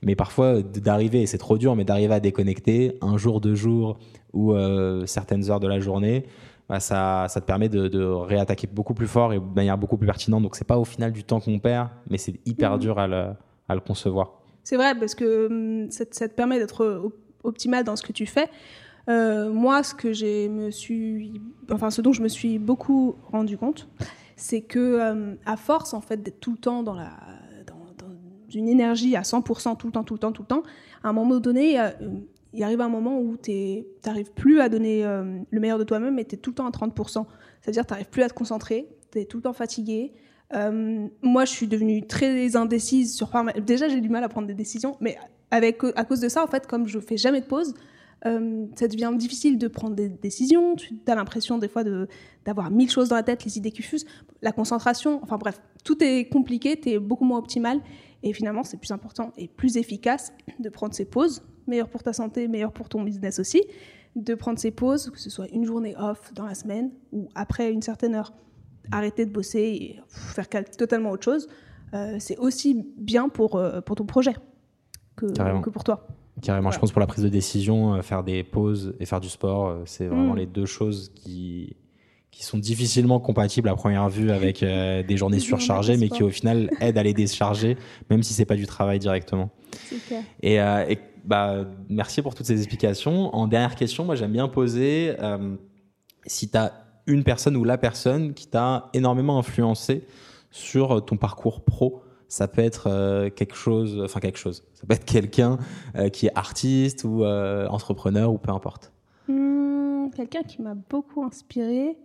[SPEAKER 2] Mais parfois, d'arriver, et c'est trop dur, mais d'arriver à déconnecter un jour, deux jours ou euh, certaines heures de la journée, bah, ça, ça, te permet de, réattaquer beaucoup plus fort et de manière beaucoup plus pertinente. Donc, c'est pas au final du temps qu'on perd, mais c'est hyper mmh. dur à le, le concevoir.
[SPEAKER 1] C'est vrai, parce que hum, ça, te permet d'être optimal dans ce que tu fais. Euh, moi, ce que me suis, enfin, ce dont je me suis beaucoup rendu compte, c'est que euh, à force en fait d'être tout le temps dans la dans, une énergie à 100% tout le temps tout le temps tout le temps à un moment donné il arrive un moment où tu n'arrives plus à donner le meilleur de toi-même et tu es tout le temps à 30%. C'est-à-dire tu n'arrives plus à te concentrer, tu es tout le temps fatigué. Moi, je suis devenue très indécise sur... Déjà, j'ai du mal à prendre des décisions, mais à cause de ça, en fait, comme je fais jamais de pause, euh, ça devient difficile de prendre des décisions. Tu as l'impression des fois d'avoir mille choses dans la tête, les idées qui fusent, la concentration. Enfin bref, tout est compliqué, tu es beaucoup moins optimal. Et finalement, c'est plus important et plus efficace de prendre ses pauses, meilleur pour ta santé, meilleur pour ton business aussi, de prendre ses pauses, que ce soit une journée off dans la semaine ou après une certaine heure, arrêter de bosser et faire totalement autre chose. Euh, c'est aussi bien pour, euh, pour ton projet que, que pour toi.
[SPEAKER 2] Carrément, je pense pour la prise de décision, euh, faire des pauses et faire du sport, c'est vraiment mm. les deux choses qui, qui sont difficilement compatibles à première vue avec des journées surchargées, mais qui au final aident à les décharger, même si c'est pas du travail directement. Et, et, bah, merci pour toutes ces explications. En dernière question, moi j'aime bien poser si tu as une personne ou la personne qui t'a énormément influencé sur ton parcours pro. Ça peut être euh, quelque chose, enfin quelque chose. Ça peut être quelqu'un euh, qui est artiste ou euh, entrepreneur ou peu importe.
[SPEAKER 1] Hmm, quelqu'un qui m'a beaucoup inspiré.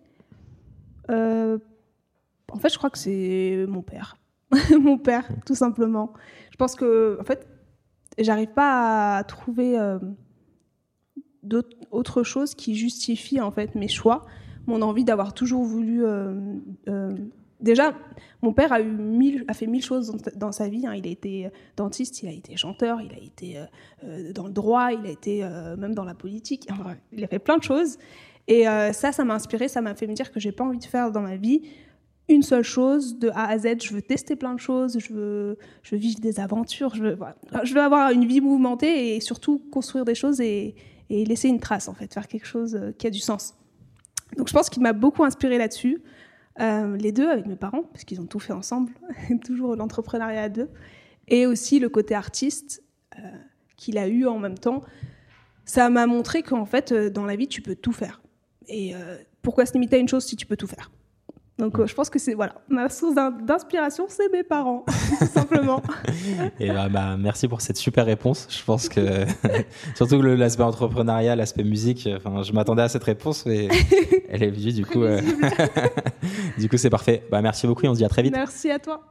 [SPEAKER 1] en fait, je crois que c'est mon père. mon père, tout simplement. Je pense que, en fait, j'arrive pas à trouver autre chose qui justifie en fait mes choix, mon envie d'avoir toujours voulu déjà, mon père a, eu mille, a fait mille choses dans, sa vie. Hein. Il a été dentiste, il a été chanteur, il a été euh, euh, dans le droit, il a été euh, même dans la politique. il a fait plein de choses. Et ça, ça m'a inspiré, ça m'a fait me dire que j'ai pas envie de faire dans ma vie une seule chose de A à Z. Je veux tester plein de choses, je veux, je vivre des aventures, je veux, je veux avoir une vie mouvementée et surtout construire des choses et laisser une trace, en fait, faire quelque chose qui a du sens. Donc je pense qu'il m'a beaucoup inspiré là-dessus. Euh, les deux avec mes parents, parce qu'ils ont tout fait ensemble, toujours l'entrepreneuriat à deux, et aussi le côté artiste euh, qu'il a eu en même temps. Ça m'a montré qu'en fait, euh, dans la vie, tu peux tout faire. Et pourquoi se limiter à une chose si tu peux tout faire? Donc je pense que c'est voilà ma source d'inspiration, c'est mes parents, tout simplement.
[SPEAKER 2] Et bah, bah, merci pour cette super réponse. Je pense que surtout l'aspect entrepreneuriat, l'aspect musique, enfin je m'attendais à cette réponse, mais elle est venue du coup. du coup c'est parfait. Bah merci beaucoup et on se dit à très vite.
[SPEAKER 1] Merci à toi.